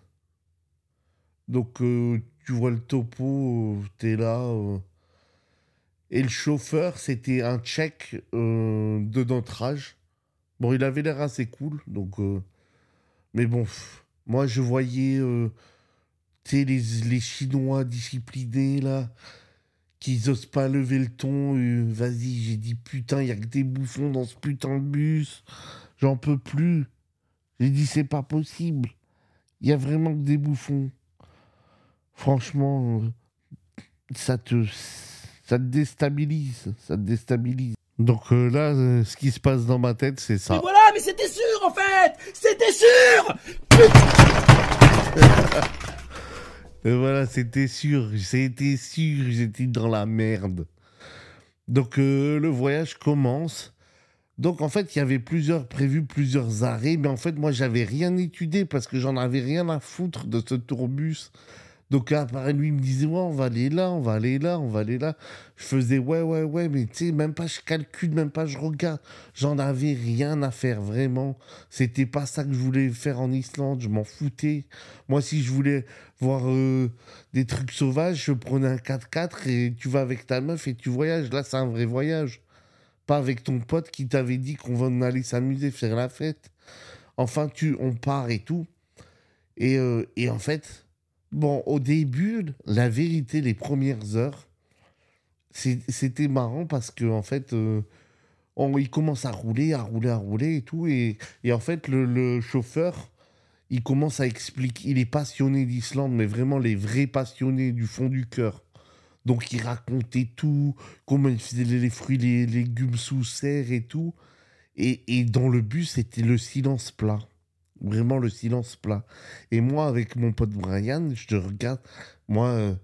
Donc, euh, tu vois le topo, euh, t'es là. Et le chauffeur, c'était un tchèque de notre âge. Bon, il avait l'air assez cool, donc. euh, Mais bon, moi, je voyais. euh, tu sais, les, Chinois disciplinés, là, qui osent pas lever le ton. euh, Vas-y, j'ai dit putain, il y a que des bouffons dans ce putain de bus. J'en peux plus. J'ai dit, c'est pas possible. Il y a vraiment que des bouffons. Franchement, ça te, ça te déstabilise. Ça te déstabilise. Donc euh, là, euh, ce qui se passe dans ma tête, c'est ça. Mais voilà, mais c'était sûr en fait C'était sûr Et voilà, c'était sûr, c'était sûr, j'étais dans la merde. Donc euh, le voyage commence. Donc en fait, il y avait plusieurs prévus, plusieurs arrêts, mais en fait, moi, j'avais rien étudié parce que j'en avais rien à foutre de ce tourbus. Donc après, lui, il me disait, ouais, on va aller là, on va aller là, on va aller là. Je faisais, ouais, ouais, ouais, mais tu sais, même pas je calcule, même pas je regarde. J'en avais rien à faire, vraiment. C'était pas ça que je voulais faire en Islande, je m'en foutais. Moi, si je voulais voir euh, des trucs sauvages, je prenais un 4x4 et tu vas avec ta meuf et tu voyages. Là, c'est un vrai voyage. Pas avec ton pote qui t'avait dit qu'on va aller s'amuser, faire la fête. Enfin, tu, on part et tout. Et, euh, et en fait, bon, au début, la vérité, les premières heures, c'était marrant parce que en fait, euh, on, il commence à rouler, à rouler, à rouler et tout. Et, en fait, le, le chauffeur, il commence à expliquer. Il est passionné d'Islande, mais vraiment les vrais passionnés du fond du cœur. Donc il racontait tout, comment il faisait les fruits, les légumes sous serre et tout. Et, et dans le bus, c'était le silence plat. Vraiment le silence plat. Et moi, avec mon pote Brian, je te regarde, moi, euh,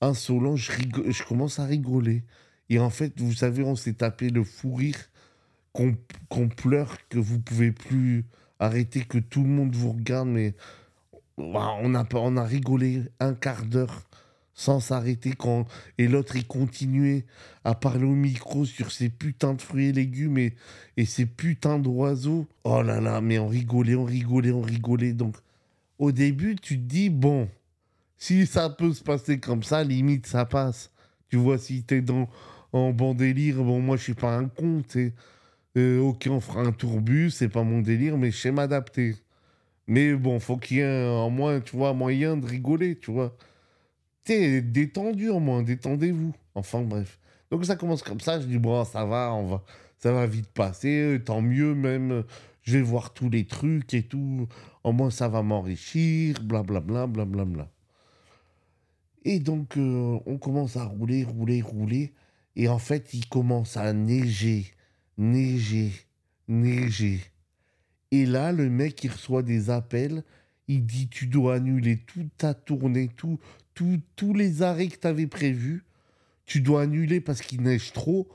insolent, je, commence à rigoler. Et en fait, vous savez, on s'est tapé le fou rire qu'on pleure, que vous pouvez plus arrêter, que tout le monde vous regarde, mais on a, on a rigolé un quart d'heure sans s'arrêter quand et l'autre il continuait à parler au micro sur ces putains de fruits et légumes et, et ces putains d'oiseaux. Oh là là, mais on rigolait, on rigolait, on rigolait. Donc au début, tu te dis bon, si ça peut se passer comme ça, limite ça passe. Tu vois, si t'es dans en bon délire, bon moi je suis pas un con, sais. Euh, ok, on fera un tourbus, c'est pas mon délire, mais je sais m'adapter. Mais bon, faut qu'il y ait un, en moins, tu vois, moyen de rigoler, tu vois. Détendu au moins, détendez-vous. Enfin bref. Donc ça commence comme ça, je dis bon, ça va, va, ça va vite passer, tant mieux même. Je vais voir tous les trucs et tout. Au moins ça va m'enrichir, blablabla, blablabla. Et donc euh, on commence à rouler, rouler, rouler. Et en fait, il commence à neiger, neiger, neiger. Et là, le mec, il reçoit des appels. Il dit Tu dois annuler toute ta tournée, tout, tous les arrêts que tu avais prévus. Tu dois annuler parce qu'il neige trop.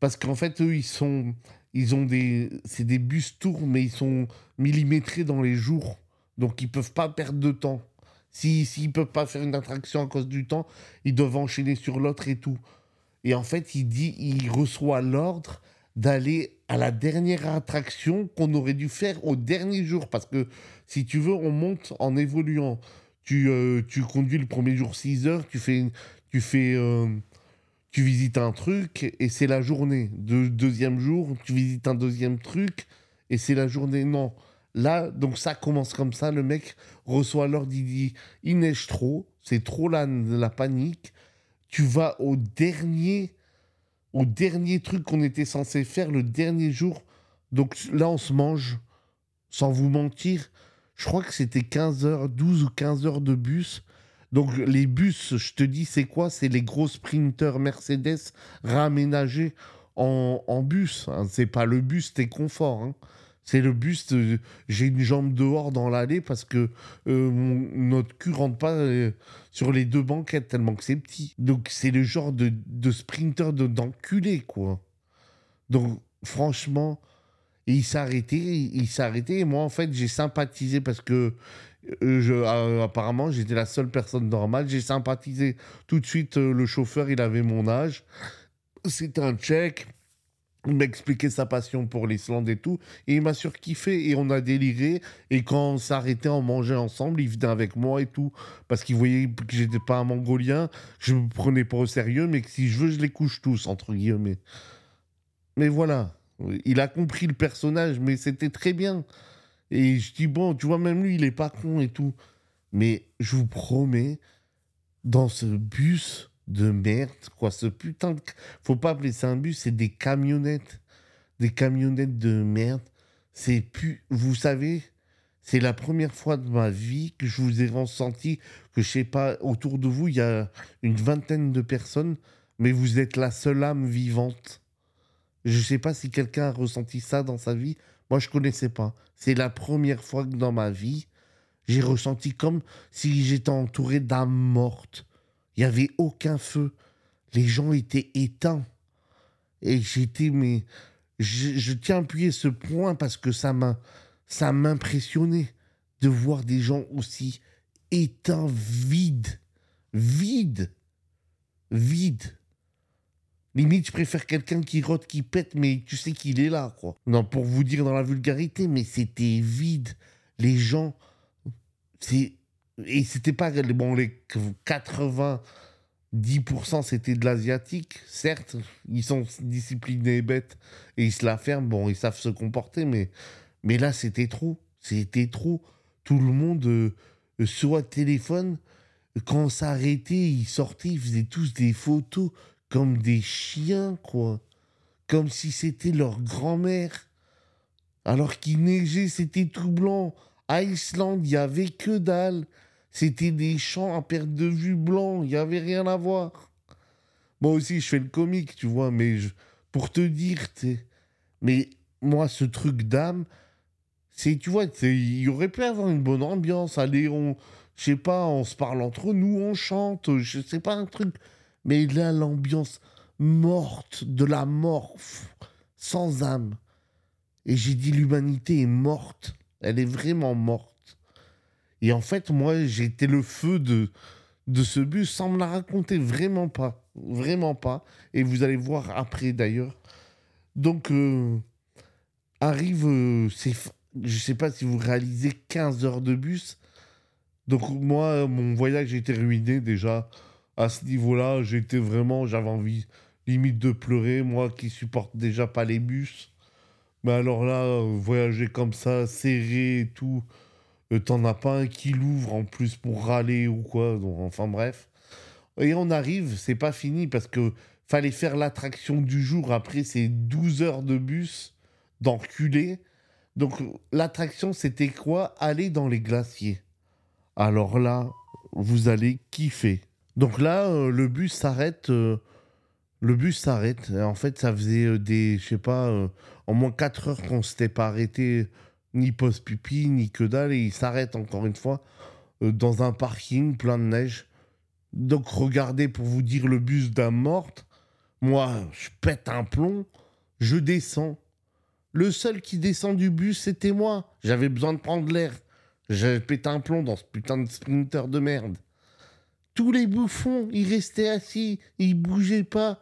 Parce qu'en fait, eux, ils sont. Ils ont des. C'est des bus tours, mais ils sont millimétrés dans les jours. Donc, ils peuvent pas perdre de temps. S'ils si, ne peuvent pas faire une attraction à cause du temps, ils doivent enchaîner sur l'autre et tout. Et en fait, il dit, il reçoit l'ordre d'aller à la dernière attraction qu'on aurait dû faire au dernier jour. Parce que si tu veux, on monte en évoluant. Tu, euh, tu conduis le premier jour 6 heures, tu fais, tu fais, euh, tu visites un truc et c'est la journée. De, deuxième jour, tu visites un deuxième truc et c'est la journée. Non. Là, donc ça commence comme ça. Le mec reçoit l'ordre, il dit il neige trop, c'est trop la, la panique. Tu vas au dernier, au dernier truc qu'on était censé faire le dernier jour. Donc là, on se mange, sans vous mentir. Je crois que c'était 15 heures, 12 ou 15 heures de bus. Donc les bus, je te dis, c'est quoi? C'est les gros sprinters Mercedes raménagés en, en bus. hein. C'est pas le bus, t'es confort. hein. C'est le bus, j'ai une jambe dehors dans l'allée parce que euh, notre cul rentre pas euh, sur les deux banquettes tellement que c'est petit. Donc c'est le genre de, de sprinter de- d'enculé, quoi. Donc franchement, Il arrêté, il arrêté. Et moi, en fait, j'ai sympathisé parce que euh, euh, apparemment, j'étais la seule personne normale. J'ai sympathisé tout de suite. euh, le chauffeur, il avait mon âge. C'était un tchèque. Il m'expliquait sa passion pour l'Islande et tout. Et il m'a surkiffé et on a déliré. Et quand on s'arrêtait, on mangeait ensemble. Il venait avec moi et tout. Parce qu'il voyait que j'étais pas un mongolien. Je me prenais pas au sérieux, mais que si je veux, je les couche tous, entre guillemets. Mais voilà. Il a compris le personnage, mais c'était très bien. Et je dis, bon, tu vois, même lui, il est pas con et tout. Mais je vous promets, dans ce bus de merde, quoi, ce putain de. Faut pas appeler ça un bus, c'est des camionnettes. Des camionnettes de merde. C'est plus. Vous savez, c'est la première fois de ma vie que je vous ai ressenti que, je sais pas, autour de vous, il y a une vingtaine de personnes, mais vous êtes la seule âme vivante. Je sais pas si quelqu'un a ressenti ça dans sa vie. Moi, je connaissais pas. C'est la première fois que dans ma vie, j'ai ressenti comme si j'étais entouré d'âmes mortes. Il n'y avait aucun feu. Les gens étaient éteints. Et j'étais, mais. Je, je tiens à appuyer ce point parce que ça m'a. Ça m'impressionnait de voir des gens aussi éteints, vides. Vides. Vides. Limite, je préfère quelqu'un qui rote, qui pète, mais tu sais qu'il est là, quoi. Non, pour vous dire dans la vulgarité, mais c'était vide. Les gens, c'est et c'était pas bon les 90% c'était de l'asiatique. Certes, ils sont disciplinés et bêtes et ils se la ferment. Bon, ils savent se comporter, mais mais là c'était trop. C'était trop. Tout le monde euh, le téléphone. Quand ça arrêtait, ils sortaient, ils faisaient tous des photos comme des chiens, quoi. Comme si c'était leur grand-mère. Alors qu'il neigeait, c'était tout blanc. À Islande, il n'y avait que dalle. C'était des champs à perte de vue blanc. Il n'y avait rien à voir. Moi aussi, je fais le comique, tu vois, mais pour te dire, sais. Mais moi, ce truc d'âme, c'est, tu vois, il aurait pu avoir une bonne ambiance. Allez, on, je sais pas, on se parle entre nous, on chante, je sais pas, un truc. Mais là, l'ambiance morte, de la mort, sans âme. Et j'ai dit, l'humanité est morte. Elle est vraiment morte. Et en fait, moi, j'ai été le feu de, de ce bus sans me la raconter. Vraiment pas. Vraiment pas. Et vous allez voir après, d'ailleurs. Donc, euh, arrive, euh, c'est, je sais pas si vous réalisez 15 heures de bus. Donc, moi, mon voyage était ruiné déjà. À ce niveau-là, j'étais vraiment, j'avais envie limite de pleurer. Moi qui supporte déjà pas les bus. Mais alors là, euh, voyager comme ça, serré et tout, euh, t'en as pas un qui l'ouvre en plus pour râler ou quoi. Donc, enfin bref. Et on arrive, c'est pas fini parce que fallait faire l'attraction du jour. Après, c'est 12 heures de bus, d'enculé. Donc l'attraction, c'était quoi? Aller dans les glaciers. Alors là, vous allez kiffer. Donc là, euh, le bus s'arrête. euh, le bus s'arrête. En fait, ça faisait euh, des, je sais pas, au moins 4 heures qu'on s'était pas arrêté, ni post-pipi, ni que dalle. Et il s'arrête encore une fois dans un parking plein de neige. Donc regardez pour vous dire le bus d'un morte. Moi, je pète un plomb, je descends. Le seul qui descend du bus, c'était moi. J'avais besoin de prendre l'air. J'avais pété un plomb dans ce putain de sprinter de merde. Tous les bouffons, ils restaient assis, ils bougeaient pas.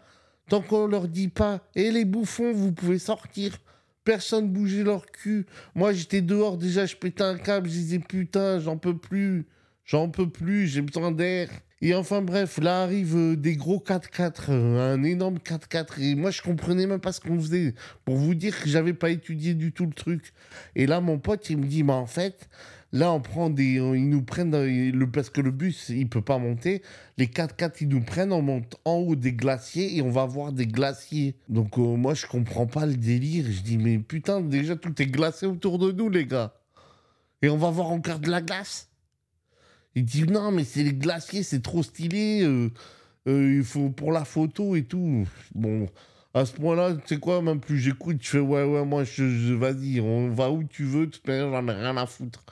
Tant qu'on leur dit pas, et les bouffons, vous pouvez sortir. Personne bougeait leur cul. Moi, j'étais dehors déjà, je pétais un câble, je disais putain, j'en peux plus. J'en peux plus, j'ai besoin d'air. Et enfin bref, là arrivent euh, des gros 4x4, euh, un énorme 4x4. Et moi, je comprenais même pas ce qu'on faisait. Pour vous dire que j'avais pas étudié du tout le truc. Et là, mon pote, il me dit, mais en fait, là, on prend des. Ils nous prennent. le, parce que le bus, il peut pas monter. Les 4x4, ils nous prennent, on monte en haut des glaciers et on va voir des glaciers. Donc, euh, moi, je comprends pas le délire. Je dis, mais putain, déjà, tout est glacé autour de nous, les gars. Et on va voir encore de la glace. Il dit non, mais c'est les glaciers, c'est trop stylé. euh, euh, il faut pour la photo et tout. Bon, à ce point-là, tu sais quoi, même plus j'écoute, je fais ouais, ouais, moi, je, vas-y, on va où tu veux, de toute manière, j'en ai rien à foutre.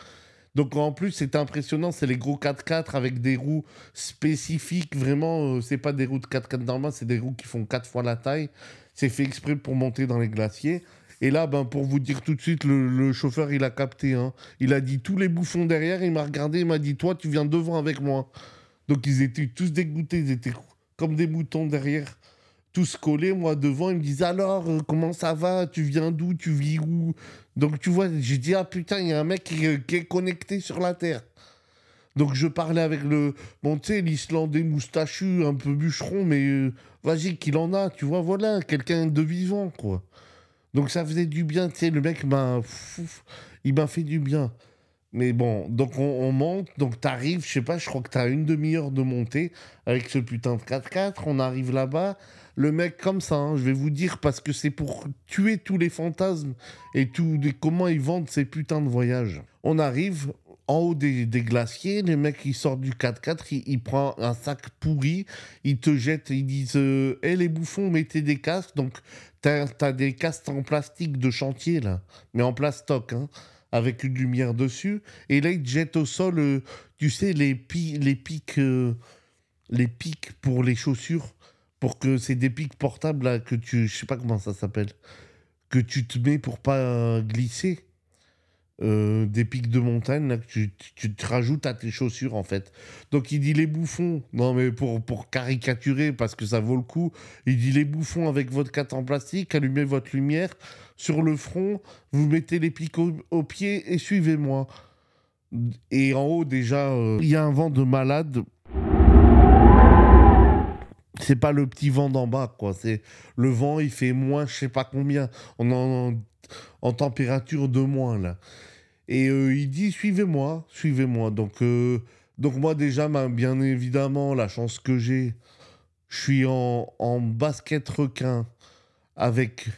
Donc en plus, c'est impressionnant, c'est les gros 4x4 avec des roues spécifiques, vraiment, euh, c'est pas des roues de 4x4 normales, c'est des roues qui font 4 fois la taille. C'est fait exprès pour monter dans les glaciers. Et là, ben, pour vous dire tout de suite, le, chauffeur, il a capté. hein. Il a dit tous les bouffons derrière, il m'a regardé, il m'a dit Toi, tu viens devant avec moi. Donc ils étaient tous dégoûtés, ils étaient comme des moutons derrière, tous moi devant. Ils me disaient Alors, euh, comment ça va? Tu viens d'où? Tu vis où? Donc tu vois, j'ai dit Ah putain, il y a un mec qui, euh, qui est connecté sur la Terre. Donc je parlais avec le, bon tu sais, l'Islandais moustachu, un peu bûcheron, mais euh, vas-y qu'il en a, tu vois, voilà, quelqu'un de vivant, quoi. Donc ça faisait du bien, tu sais, le mec m'a, fouf, il m'a fait du bien. Mais bon, donc on, on monte, donc t'arrives, je sais pas, je crois que t'as une demi-heure de montée avec ce putain de 4x4, on arrive là-bas, le mec comme ça, hein, je vais vous dire, parce que c'est pour tuer tous les fantasmes et tout, comment ils vendent ces putains de voyages. On arrive en haut des, glaciers, les mecs ils sortent du 4x4, ils, ils prennent un sac pourri, ils te jettent, ils disent euh, Eh les bouffons, mettez des casques. Donc t'as as des casques en plastique de chantier là, mais en plastoc, hein, avec une lumière dessus. Et là ils te jettent au sol, euh, tu sais, les, pi- les pics. euh, les pour les chaussures, pour que c'est des pics portables là, que tu. Je sais pas comment ça s'appelle. Que tu te mets pour pas glisser euh, des pics de montagne que tu, tu- te rajoutes à tes chaussures en fait. Donc il dit les bouffons, non mais pour, pour caricaturer parce que ça vaut le coup, il dit les bouffons avec votre carte en plastique, allumez votre lumière sur le front, vous mettez les pics au, au pied et suivez-moi. Et en haut déjà, euh, il y a un vent de malade. C'est pas le petit vent d'en bas, quoi. C'est le vent, il fait moins, je sais pas combien. On en, en température de moins là. Et euh, il dit suivez-moi, suivez-moi. Donc, euh, donc moi déjà, bien évidemment, la chance que j'ai, je suis en, basket requin avec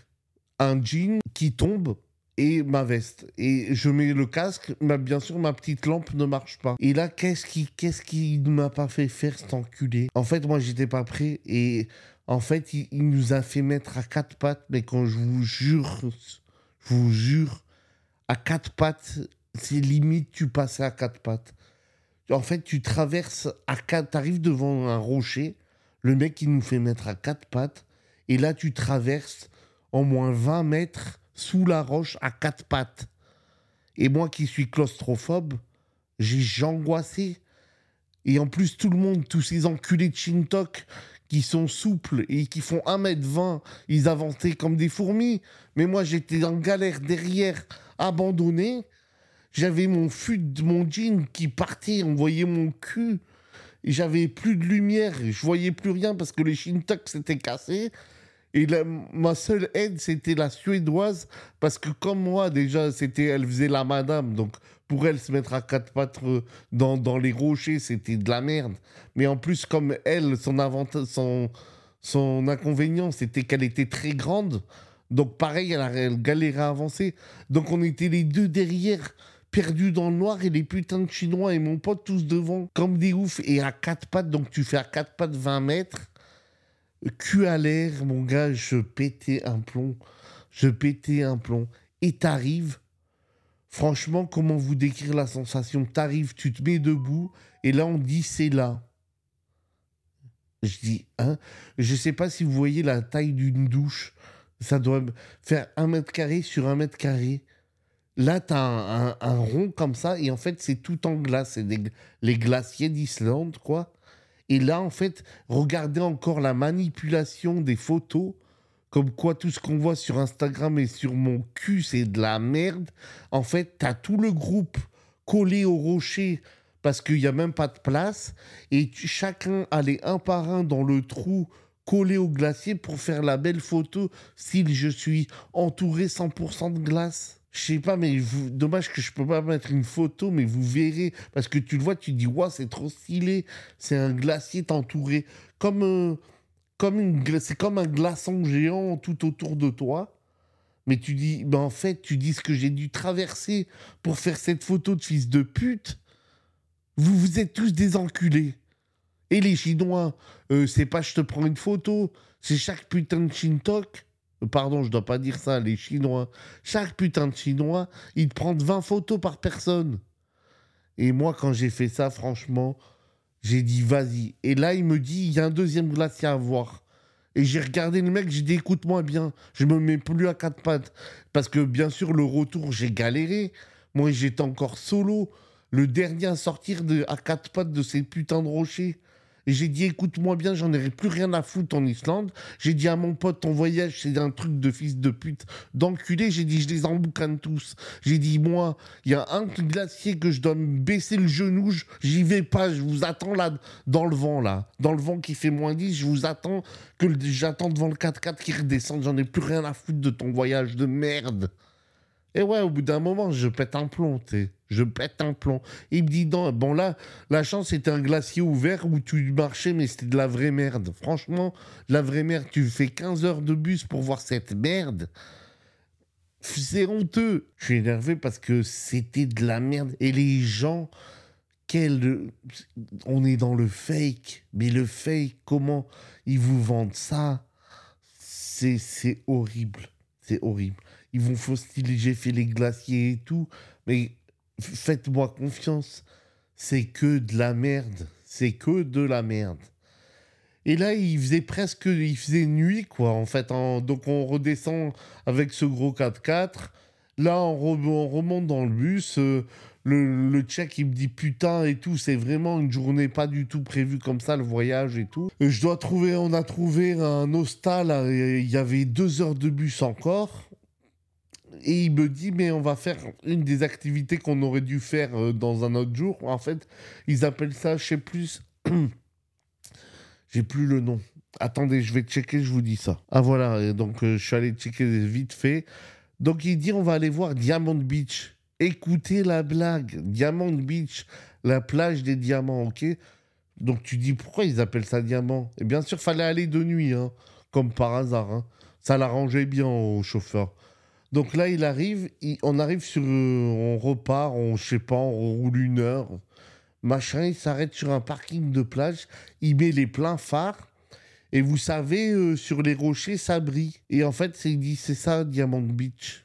un jean qui tombe et ma veste. Et je mets le casque, mais bien sûr, ma petite lampe ne marche pas. Et là, qu'est-ce qui, qu'est-ce qui ne m'a pas fait faire cet enculé? En fait, moi, j'étais pas prêt et en fait, il nous a fait mettre à quatre pattes, mais quand je vous jure, je vous jure, à quatre pattes, c'est limite tu passais à quatre pattes. En fait, tu traverses à quatre, t'arrives devant un rocher, le mec il nous fait mettre à quatre pattes, et là tu traverses en moins 20 mètres sous la roche à quatre pattes. Et moi qui suis claustrophobe, j'ai j'angoissé. Et en plus, tout le monde, tous ces enculés de Shintok qui sont souples et qui font 1m20, ils avançaient comme des fourmis. Mais moi, j'étais en galère derrière, abandonné. J'avais mon fut de mon jean qui partait, on voyait mon cul. J'avais plus de lumière, je voyais plus rien parce que les Shintok s'étaient cassés. Et ma seule aide, c'était la suédoise, parce que comme moi, déjà, c'était, elle faisait la madame, donc pour elle, se mettre à quatre pattes euh, dans, dans les rochers, c'était de la merde. Mais en plus, comme elle, son, son, son inconvénient, c'était qu'elle était très grande. Donc pareil, elle, elle galérait à avancer. Donc on était les deux derrière, perdus dans le noir, et les putains de Chinois et mon pote tous devant, comme des oufs. Et à quatre pattes, donc tu fais à quatre pattes 20 mètres cul à l'air, mon gars, je pétais un plomb. Je pétais un plomb. Et t'arrives, franchement, comment vous décrire la sensation? T'arrives, tu te mets debout, et là, on dit c'est là. Je dis, hein? Je sais pas si vous voyez la taille d'une douche. Ça doit faire un mètre carré sur un mètre carré. Là, t'as un, rond comme ça, et en fait, c'est tout en glace. C'est les glaciers d'Islande, quoi. Et là, en fait, regardez encore la manipulation des photos. Comme quoi, tout ce qu'on voit sur Instagram et sur mon cul, c'est de la merde. En fait, t'as tout le groupe collé au rocher parce qu'il n'y a même pas de place. Et tu- chacun allait un par un dans le trou collé au glacier pour faire la belle photo. Style, je suis entouré 100% de glace. Je sais pas, mais dommage que je peux pas mettre une photo, mais vous verrez. Parce que tu le vois, tu dis, waouh, c'est trop stylé. C'est un glacier entouré. Comme, euh, comme une, c'est comme un glaçon géant tout autour de toi. Mais tu dis, ben en fait, tu dis ce que j'ai dû traverser pour faire cette photo de fils de pute. Vous, vous êtes tous des enculés. Et les Chinois, euh, c'est pas je te prends une photo, c'est chaque putain de Shintok. Pardon, je dois pas dire ça, les Chinois. Chaque putain de Chinois, ils te prennent 20 photos par personne. Et moi, quand j'ai fait ça, franchement, j'ai dit vas-y. Et là, il me dit, il y a un deuxième glacier à voir. Et j'ai regardé le mec, j'ai dit écoute-moi bien, je me mets plus à quatre pattes. Parce que bien sûr, le retour, j'ai galéré. Moi, j'étais encore solo. Le dernier à sortir à quatre pattes de ces putains de rochers. Et j'ai dit, écoute-moi bien, j'en aurais plus rien à foutre en Islande. J'ai dit à mon pote, ton voyage, c'est un truc de fils de pute, d'enculé. J'ai dit, je les emboucane tous. J'ai dit, moi, il y a un glacier que je dois baisser le genou, j'y vais pas, je vous attends là, dans le vent, là. Dans le vent qui fait moins 10, je vous attends, que j'attends devant le 4x4 qui redescend. J'en ai plus rien à foutre de ton voyage de merde. Et ouais, au bout d'un moment, je pète un plomb, sais. Je pète un plomb. Il me dit, bon là, la chance, c'était un glacier ouvert où tu marchais, mais c'était de la vraie merde. Franchement, la vraie merde. Tu fais 15 heures de bus pour voir cette merde. C'est honteux. Je suis énervé parce que c'était de la merde. Et les gens, quel... on est dans le fake. Mais le fake, comment ils vous vendent ça? C'est horrible. C'est horrible. Ils vont faustiller, j'ai fait les glaciers et tout. Mais faites-moi confiance. C'est que de la merde. C'est que de la merde. Et là, il faisait presque, il faisait nuit, quoi, en fait. en- donc, on redescend avec ce gros 4x4. Là, on, re- on remonte dans le bus. euh, le, le tchèque, il me dit putain et tout. C'est vraiment une journée pas du tout prévue comme ça, le voyage et tout. Euh, Je dois trouver, on a trouvé un hostal. euh, Il y avait deux heures de bus encore. Et il me dit, mais on va faire une des activités qu'on aurait dû faire euh, dans un autre jour. En fait, ils appellent ça, je sais plus. J'ai plus le nom. Attendez, je vais checker, je vous dis ça. Ah voilà, et donc euh, je suis allé checker vite fait. Donc il dit, on va aller voir Diamond Beach. Écoutez la blague. Diamond Beach, la plage des diamants, ok? Donc tu dis, pourquoi ils appellent ça diamant? Et bien sûr, fallait aller de nuit, hein, comme par hasard. hein. Ça l'arrangeait bien au chauffeur. Donc là, il arrive, on arrive sur, euh, on repart, on, je sais pas, on roule une heure, machin, il s'arrête sur un parking de plage, il met les pleins phares, et vous savez, euh, sur les rochers, ça brille. Et en fait, il dit, c'est ça, Diamond Beach.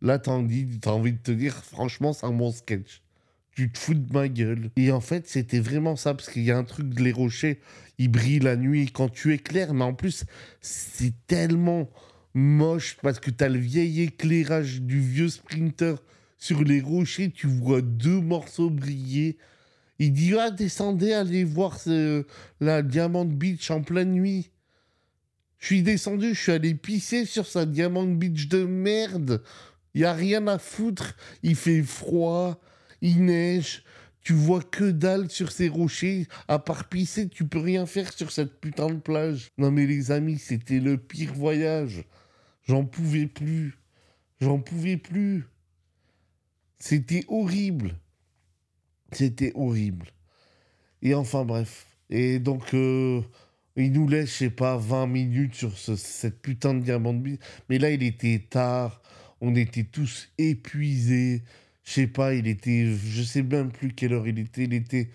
Là, t'as envie, de te dire, franchement, c'est un bon sketch. Tu te fous de ma gueule. Et en fait, c'était vraiment ça, parce qu'il y a un truc, les rochers, ils brillent la nuit quand tu éclaires, mais en plus, c'est tellement moche parce que t'as le vieil éclairage du vieux sprinter sur les rochers, tu vois deux morceaux briller. Il dit Ah, descendez, allez voir la Diamond Beach en pleine nuit. Je suis descendu, je suis allé pisser sur sa Diamond Beach de merde. Il a rien à foutre. Il fait froid, il neige. Tu vois que dalle sur ces rochers. À part pisser, tu peux rien faire sur cette putain de plage. Non mais les amis, c'était le pire voyage. J'en pouvais plus. J'en pouvais plus. C'était horrible. C'était horrible. Et enfin bref. Et donc, euh, il nous laisse, je sais pas, 20 minutes sur ce- cette putain de diamant de bise. Mais là, il était tard. On était tous épuisés. Je sais pas, il était. Je sais même plus quelle heure il était. Il était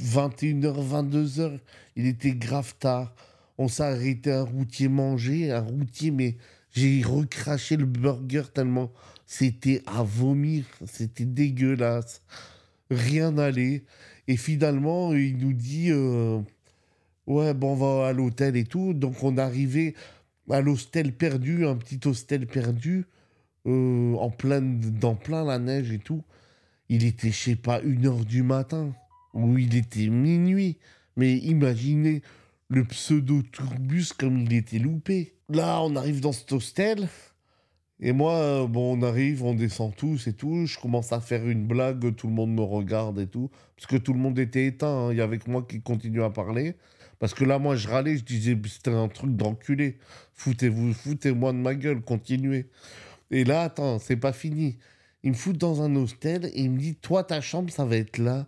21h, 22h. Il était grave tard. On s'est arrêté un routier manger. Un routier, mais j'ai recraché le burger tellement c'était à vomir. C'était dégueulasse. Rien n'allait. Et finalement, il nous dit euh, Ouais, bon, on va à l'hôtel et tout. Donc, on arrivait à l'hostel perdu, un petit hostel perdu, euh, en plein, dans plein la neige et tout. Il était, je sais pas, une heure du matin, ou il était minuit. Mais imaginez le pseudo-tourbus comme il était loupé. Là, on arrive dans cet hostel. Et moi, euh, bon, on arrive, on descend tous et tout. Je commence à faire une blague, tout le monde me regarde et tout. Parce que tout le monde était éteint. hein. Il y avait que moi qui continue à parler. Parce que là, moi, je râlais, je disais, c'était un truc d'enculé. Foutez-vous, foutez-moi de ma gueule, continuez. Et là, attends, c'est pas fini. Il me fout dans un hostel et il me dit, toi, ta chambre, ça va être là.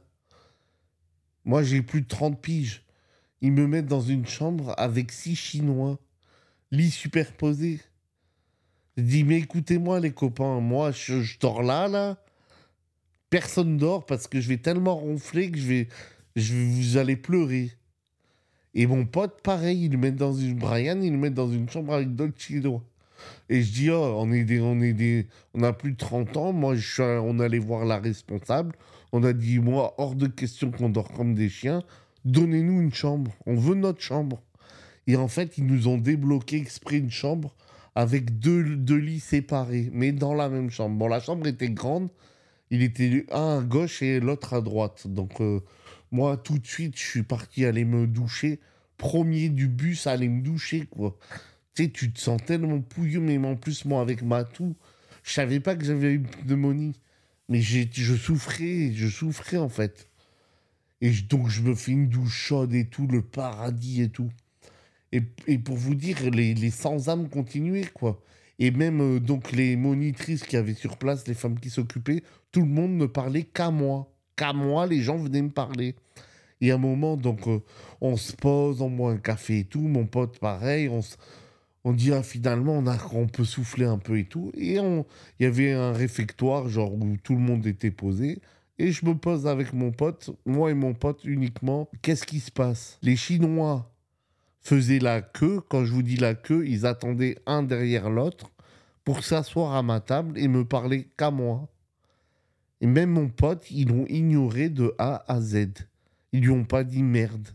Moi, j'ai plus de 30 piges. Ils me mettent dans une chambre avec six Chinois. Lits superposés. Je dis, mais écoutez-moi, les copains, moi, je, dors là, là. Personne dort parce que je vais tellement ronfler que je vais, je vous allez pleurer. Et mon pote, pareil, il le met dans une. Brian, il le met dans une chambre avec d'autres Chinois. Et je dis, oh, on est des, on est des, on a plus de 30 ans. Moi, je on allait voir la responsable. On a dit, moi, hors de question qu'on dort comme des chiens. Donnez-nous une chambre. On veut notre chambre. Et en fait, ils nous ont débloqué exprès une chambre avec deux, lits séparés, mais dans la même chambre. Bon, la chambre était grande, il était un à gauche et l'autre à droite. Donc, euh, moi, tout de suite, je suis parti aller me doucher. Premier du bus, aller me doucher, quoi. Tu sais, tu te sens tellement pouilleux, mais en plus, moi, avec ma toux, je savais pas que j'avais une pneumonie. Mais je souffrais, je souffrais, en fait. Et donc, je me fais une douche chaude et tout, le paradis et tout. Et, pour vous dire, les, les sans-âme continuaient, quoi. Et même, euh, donc, les monitrices qui avaient sur place, les femmes qui s'occupaient, tout le monde ne parlait qu'à moi. Qu'à moi, les gens venaient me parler. Et à un moment, donc, euh, on se pose, on boit un café et tout. Mon pote, pareil, on, on dit, ah, finalement, on, a, on peut souffler un peu et tout. Et il y avait un réfectoire, genre, où tout le monde était posé. Et je me pose avec mon pote, moi et mon pote uniquement. Qu'est-ce qui se passe? Les Chinois faisaient la queue. Quand je vous dis la queue, ils attendaient un derrière l'autre pour s'asseoir à ma table et me parler qu'à moi. Et même mon pote, ils l'ont ignoré de A à Z. Ils lui ont pas dit merde.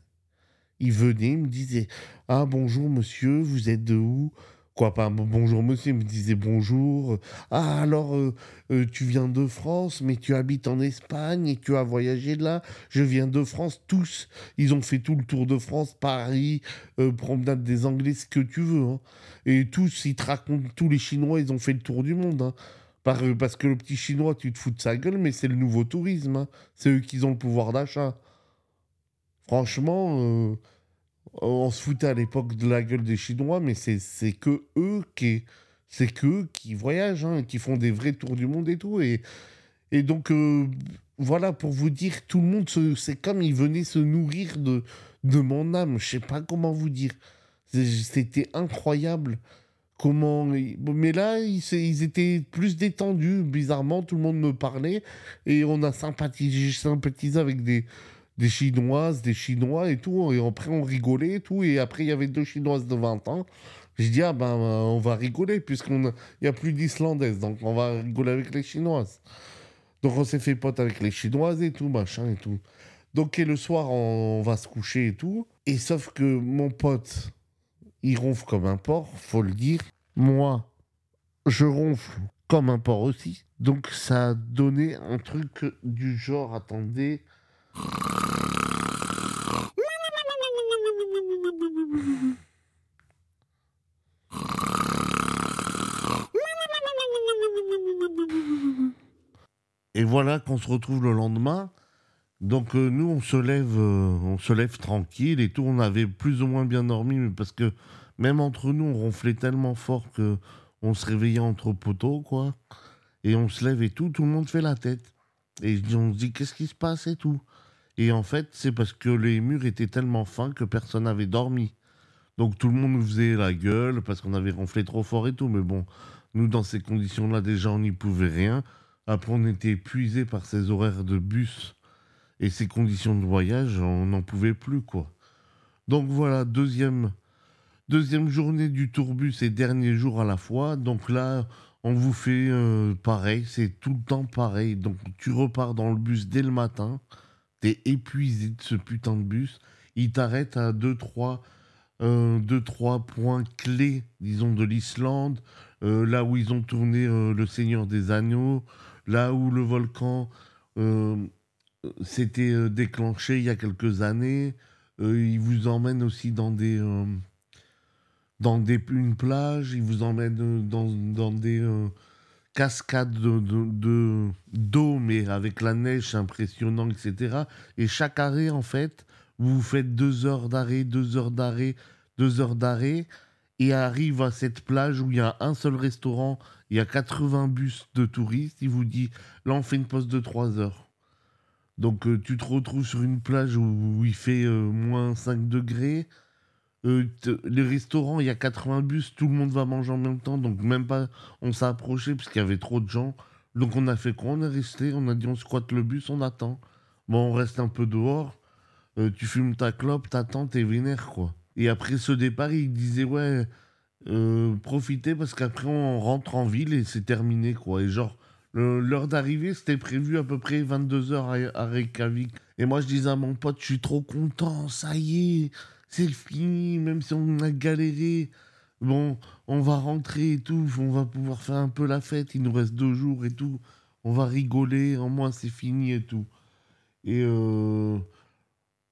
Il venait, il me disait Ah bonjour monsieur, vous êtes de où? Quoi, pas bonjour monsieur, il me disait bonjour. Ah alors, euh, euh, tu viens de France, mais tu habites en Espagne et tu as voyagé là. Je viens de France, tous. Ils ont fait tout le tour de France, Paris, euh, promenade des Anglais, ce que tu veux. hein. Et tous, ils te racontent, tous les Chinois, ils ont fait le tour du monde. hein. Par- parce que le petit Chinois, tu te fous de sa gueule, mais c'est le nouveau tourisme. hein. C'est eux qui ont le pouvoir d'achat. Franchement, on se foutait à l'époque de la gueule des Chinois, mais c'est que eux qui, c'est que eux qui voyagent, hein, qui font des vrais tours du monde et tout. Et, et donc, euh, voilà, pour vous dire, tout le monde, c'est comme ils venaient se nourrir de, de mon âme. Je sais pas comment vous dire. C'était incroyable. Comment. Mais là, ils, ils étaient plus détendus. Bizarrement, tout le monde me parlait. Et on a sympathisé, sympathisé avec des, des Chinoises, des Chinois et tout. Et après, on rigolait et tout. Et après, il y avait deux Chinoises de 20 ans. J'ai dit, ah ben, on va rigoler, puisqu'il n'y a plus d'Islandaises. Donc, on va rigoler avec les Chinoises. Donc, on s'est fait pote avec les Chinoises et tout, machin et tout. Donc, et le soir, on, on va se coucher et tout. Et sauf que mon pote, il ronfle comme un porc, faut le dire. Moi, je ronfle comme un porc aussi. Donc, ça a donné un truc du genre, attendez. Et voilà qu'on se retrouve le lendemain. Donc euh, nous, on se lève, euh, on se lève tranquille et tout. On avait plus ou moins bien dormi, mais parce que même entre nous, on ronflait tellement fort que on se réveillait entre poteaux, quoi. Et on se lève et tout, tout le monde fait la tête. Et on se dit qu'est-ce qui se passe et tout? Et en fait, c'est parce que les murs étaient tellement fins que personne n'avait dormi. Donc tout le monde nous faisait la gueule parce qu'on avait ronflé trop fort et tout. Mais bon, nous, dans ces conditions-là, déjà, on n'y pouvait rien. Après, on était épuisés par ces horaires de bus et ces conditions de voyage, on n'en pouvait plus, quoi. Donc voilà, deuxième, deuxième journée du tourbus et dernier jour à la fois. Donc là, on vous fait euh, pareil, c'est tout le temps pareil. Donc tu repars dans le bus dès le matin, t'es épuisé de ce putain de bus. Il t'arrête à deux, trois, euh, deux, trois points clés, disons, de l'Islande, euh, là où ils ont tourné euh, Le Seigneur des Anneaux, là où le volcan euh, s'était déclenché il y a quelques années. Ils vous emmènent aussi dans des, dans des, une plage, ils vous emmènent dans, dans des cascades de, de- de- d'eau, mais avec la neige, impressionnant, etc. Et chaque arrêt, en fait, vous faites deux heures d'arrêt, deux heures d'arrêt, deux heures d'arrêt, et arrive à cette plage où il y a un seul restaurant, il y a 80 bus de touristes, il vous dit, là on fait une pause de 3 heures. Donc euh, tu te retrouves sur une plage où, il fait euh, moins 5 degrés. Euh, les restaurants, il y a 80 bus, tout le monde va manger en même temps, donc même pas on s'est approché parce qu'il y avait trop de gens. Donc on a fait quoi? On est resté, on a dit on squatte le bus, on attend. Bon, on reste un peu dehors, euh, tu fumes ta clope, t'attends, t'es vénère quoi. Et après ce départ, il disait ouais, euh, profitez parce qu'après on rentre en ville et c'est terminé quoi. Et genre, l'heure d'arrivée, c'était prévu à peu près 22h à, à Reykjavik. Et moi je disais à mon pote, je suis trop content, ça y est, c'est fini, même si on a galéré. Bon, on va rentrer et tout, on va pouvoir faire un peu la fête, il nous reste deux jours et tout. On va rigoler, en moins c'est fini et tout. Et, euh,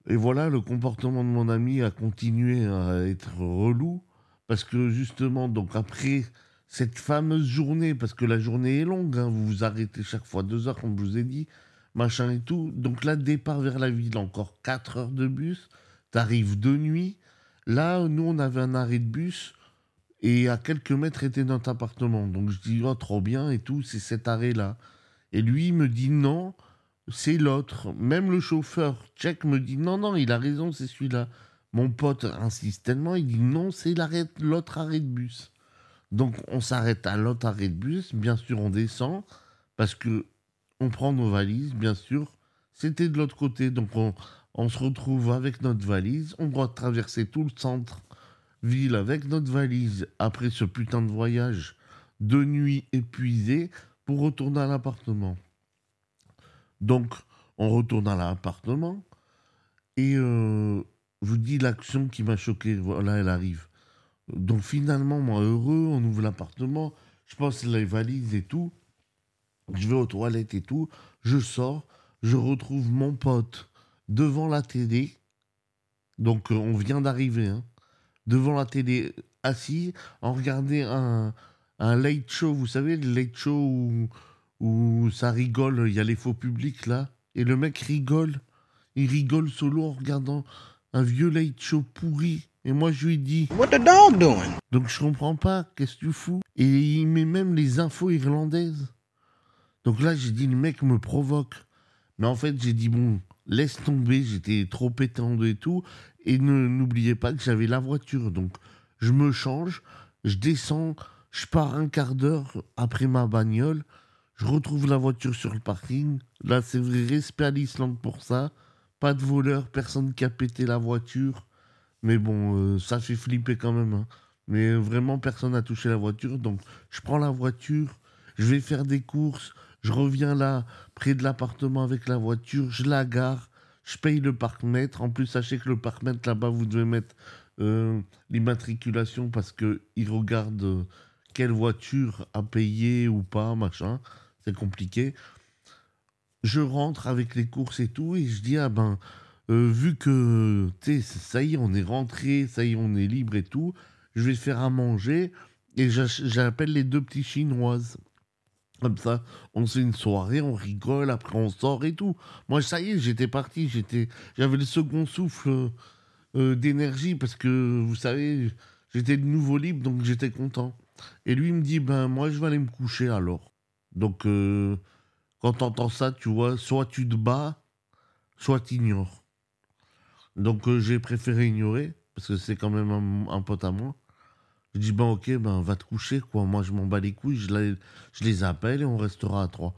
et voilà, le comportement de mon ami a continué à être relou. Parce que justement, donc après cette fameuse journée, parce que la journée est longue, hein, vous vous arrêtez chaque fois deux heures, comme je vous ai dit, machin et tout. Donc là, départ vers la ville, encore quatre heures de bus, t'arrives de nuit. Là, nous, on avait un arrêt de bus et à quelques mètres était notre appartement. Donc je dis, oh, trop bien et tout, c'est cet arrêt-là. Et lui, il me dit non, c'est l'autre. Même le chauffeur tchèque me dit non, non, il a raison, c'est celui-là. Mon pote insiste tellement, il dit non, c'est l'autre arrêt de bus. Donc on s'arrête à l'autre arrêt de bus, bien sûr on descend, parce que on prend nos valises, bien sûr. C'était de l'autre côté, donc on, on, se retrouve avec notre valise, on doit traverser tout le centre ville avec notre valise après ce putain de voyage de nuit épuisé pour retourner à l'appartement. Donc on retourne à l'appartement et euh, je vous dis l'action qui m'a choqué, voilà elle arrive. Donc finalement, moi heureux, on ouvre l'appartement, je pense les valises et tout, je vais aux toilettes et tout, je sors, je retrouve mon pote devant la télé, donc euh, on vient d'arriver, hein, devant la télé, assis, en regardant un, un late show, vous savez, le late show où, où ça rigole, il y a les faux publics là, et le mec rigole, il rigole solo en regardant un vieux late show pourri et moi, je lui dis What the dog doing? Donc, je comprends pas, qu'est-ce que tu fous? Et il met même les infos irlandaises. Donc là, j'ai dit Le mec me provoque. Mais en fait, j'ai dit Bon, laisse tomber, j'étais trop étendu et tout. Et n'oubliez pas que j'avais la voiture. Donc, je me change, je descends, je pars un quart d'heure après ma bagnole. Je retrouve la voiture sur le parking. Là, c'est vrai, respect à l'Islande pour ça. Pas de voleur, personne qui a pété la voiture. Mais bon, euh, ça fait flipper quand même. Hein. Mais vraiment, personne n'a touché la voiture. Donc, je prends la voiture, je vais faire des courses, je reviens là, près de l'appartement avec la voiture, je la gare, je paye le parc-mètre. En plus, sachez que le parc-mètre là-bas, vous devez mettre euh, l'immatriculation parce qu'ils regardent euh, quelle voiture a payé ou pas, machin. C'est compliqué. Je rentre avec les courses et tout, et je dis, ah ben euh, vu que, tu sais, ça y est, on est rentré, ça y est, on est libre et tout, je vais faire à manger et j'appelle les deux petits chinoises. Comme ça, on fait une soirée, on rigole, après on sort et tout. Moi, ça y est, j'étais parti, j'étais, j'avais le second souffle euh, d'énergie parce que, vous savez, j'étais de nouveau libre, donc j'étais content. Et lui me dit, ben moi, je vais aller me coucher alors. Donc, euh, quand t'entends ça, tu vois, soit tu te bats, soit tu ignores. Donc euh, j'ai préféré ignorer, parce que c'est quand même un, pote à moi. Je dis, ben ok, ben va te coucher, quoi. Moi, je m'en bats les couilles, je, je, les appelle et on restera à trois.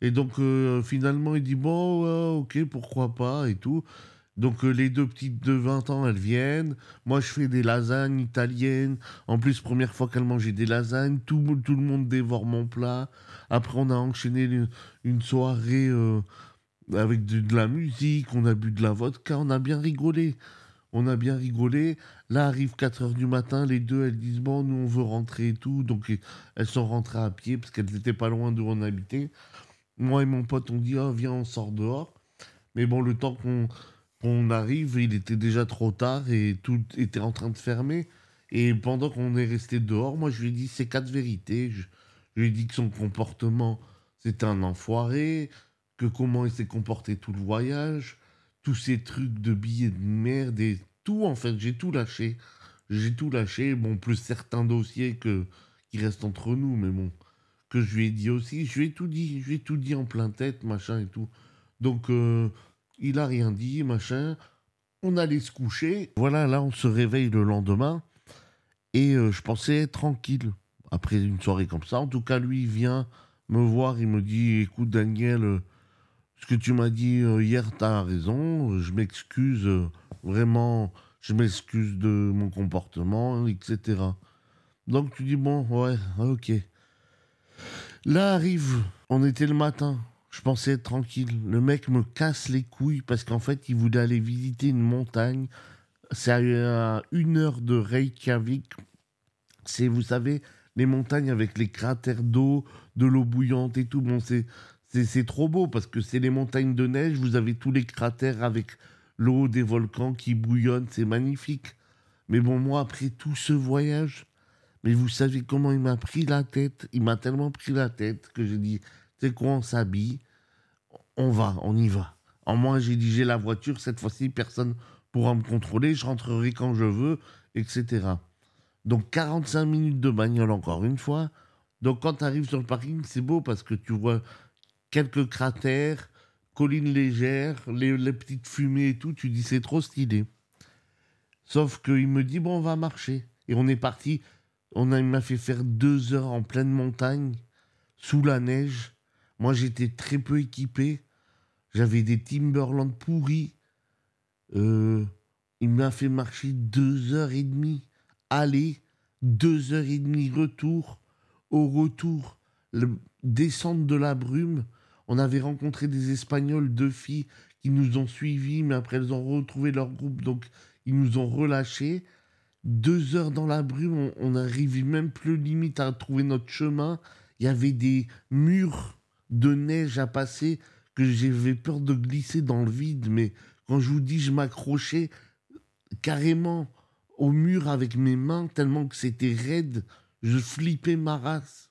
Et donc, euh, finalement, il dit, bon, ok, pourquoi pas, et tout. Donc, euh, les deux petites de 20 ans, elles viennent. Moi, je fais des lasagnes italiennes. En plus, première fois qu'elles mangeaient des lasagnes, tout, le monde dévore mon plat. Après, on a enchaîné une, soirée avec de, la musique, on a bu de la vodka, on a bien rigolé. On a bien rigolé. Là arrive 4 heures du matin, les deux elles disent bon nous on veut rentrer et tout, donc elles sont rentrées à pied parce qu'elles n'étaient pas loin d'où on habitait. Moi et mon pote on dit oh viens on sort dehors. Mais bon le temps qu'on arrive, il était déjà trop tard et tout était en train de fermer. Et pendant qu'on est resté dehors, moi je lui ai dit ces quatre vérités. Je, je lui ai dit que son comportement c'était un enfoiré, que comment il s'est comporté tout le voyage, tous ces trucs de billets de merde et tout, en fait, j'ai tout lâché. J'ai tout lâché, bon, plus certains dossiers que, qui restent entre nous, mais bon, que je lui ai dit aussi, je lui ai tout dit, je lui ai tout dit en plein tête, machin et tout. Donc, euh, il a rien dit, machin. On allait se coucher. Voilà, là, on se réveille le lendemain. Et euh, je pensais être tranquille après une soirée comme ça. En tout cas, lui, il vient me voir, il me dit, écoute, Daniel, euh, ce que tu m'as dit euh, hier, tu as raison. Je m'excuse, vraiment, je m'excuse de mon comportement, etc. Donc tu dis, bon, ouais, ok. Là arrive, on était le matin. Je pensais être tranquille. Le mec me casse les couilles parce qu'en fait, il voulait aller visiter une montagne C'est à une heure de Reykjavik. C'est, vous savez, les montagnes avec les cratères d'eau, de l'eau bouillante et tout. Bon, c'est, c'est, c'est trop beau parce que c'est les montagnes de neige. Vous avez tous les cratères avec l'eau des volcans qui bouillonnent. C'est magnifique. Mais bon, moi, après tout ce voyage, mais vous savez comment il m'a pris la tête Il m'a tellement pris la tête que j'ai dit, c'est quoi, on s'habille, on va, on y va. En moi, j'ai dit, j'ai la voiture, cette fois-ci, personne pourra me contrôler, je rentrerai quand je veux, etc. Donc 45 minutes de bagnole encore une fois. Donc quand tu arrives sur le parking, c'est beau parce que tu vois quelques cratères, collines légères, les, petites fumées et tout, tu dis c'est trop stylé. Sauf qu'il me dit, bon, on va marcher. Et on est parti, on il m'a fait faire deux heures en pleine montagne, sous la neige. Moi, j'étais très peu équipé. J'avais des Timberland pourris. Euh, il m'a fait marcher deux heures et demie. Aller, deux heures et demie retour. Au retour, le descente de la brume. On avait rencontré des Espagnols, deux filles qui nous ont suivis, mais après elles ont retrouvé leur groupe, donc ils nous ont relâchés. Deux heures dans la brume, on n'arrivait même plus limite à trouver notre chemin. Il y avait des murs de neige à passer que j'avais peur de glisser dans le vide. Mais quand je vous dis, je m'accrochais carrément au mur avec mes mains tellement que c'était raide. Je flippais ma race.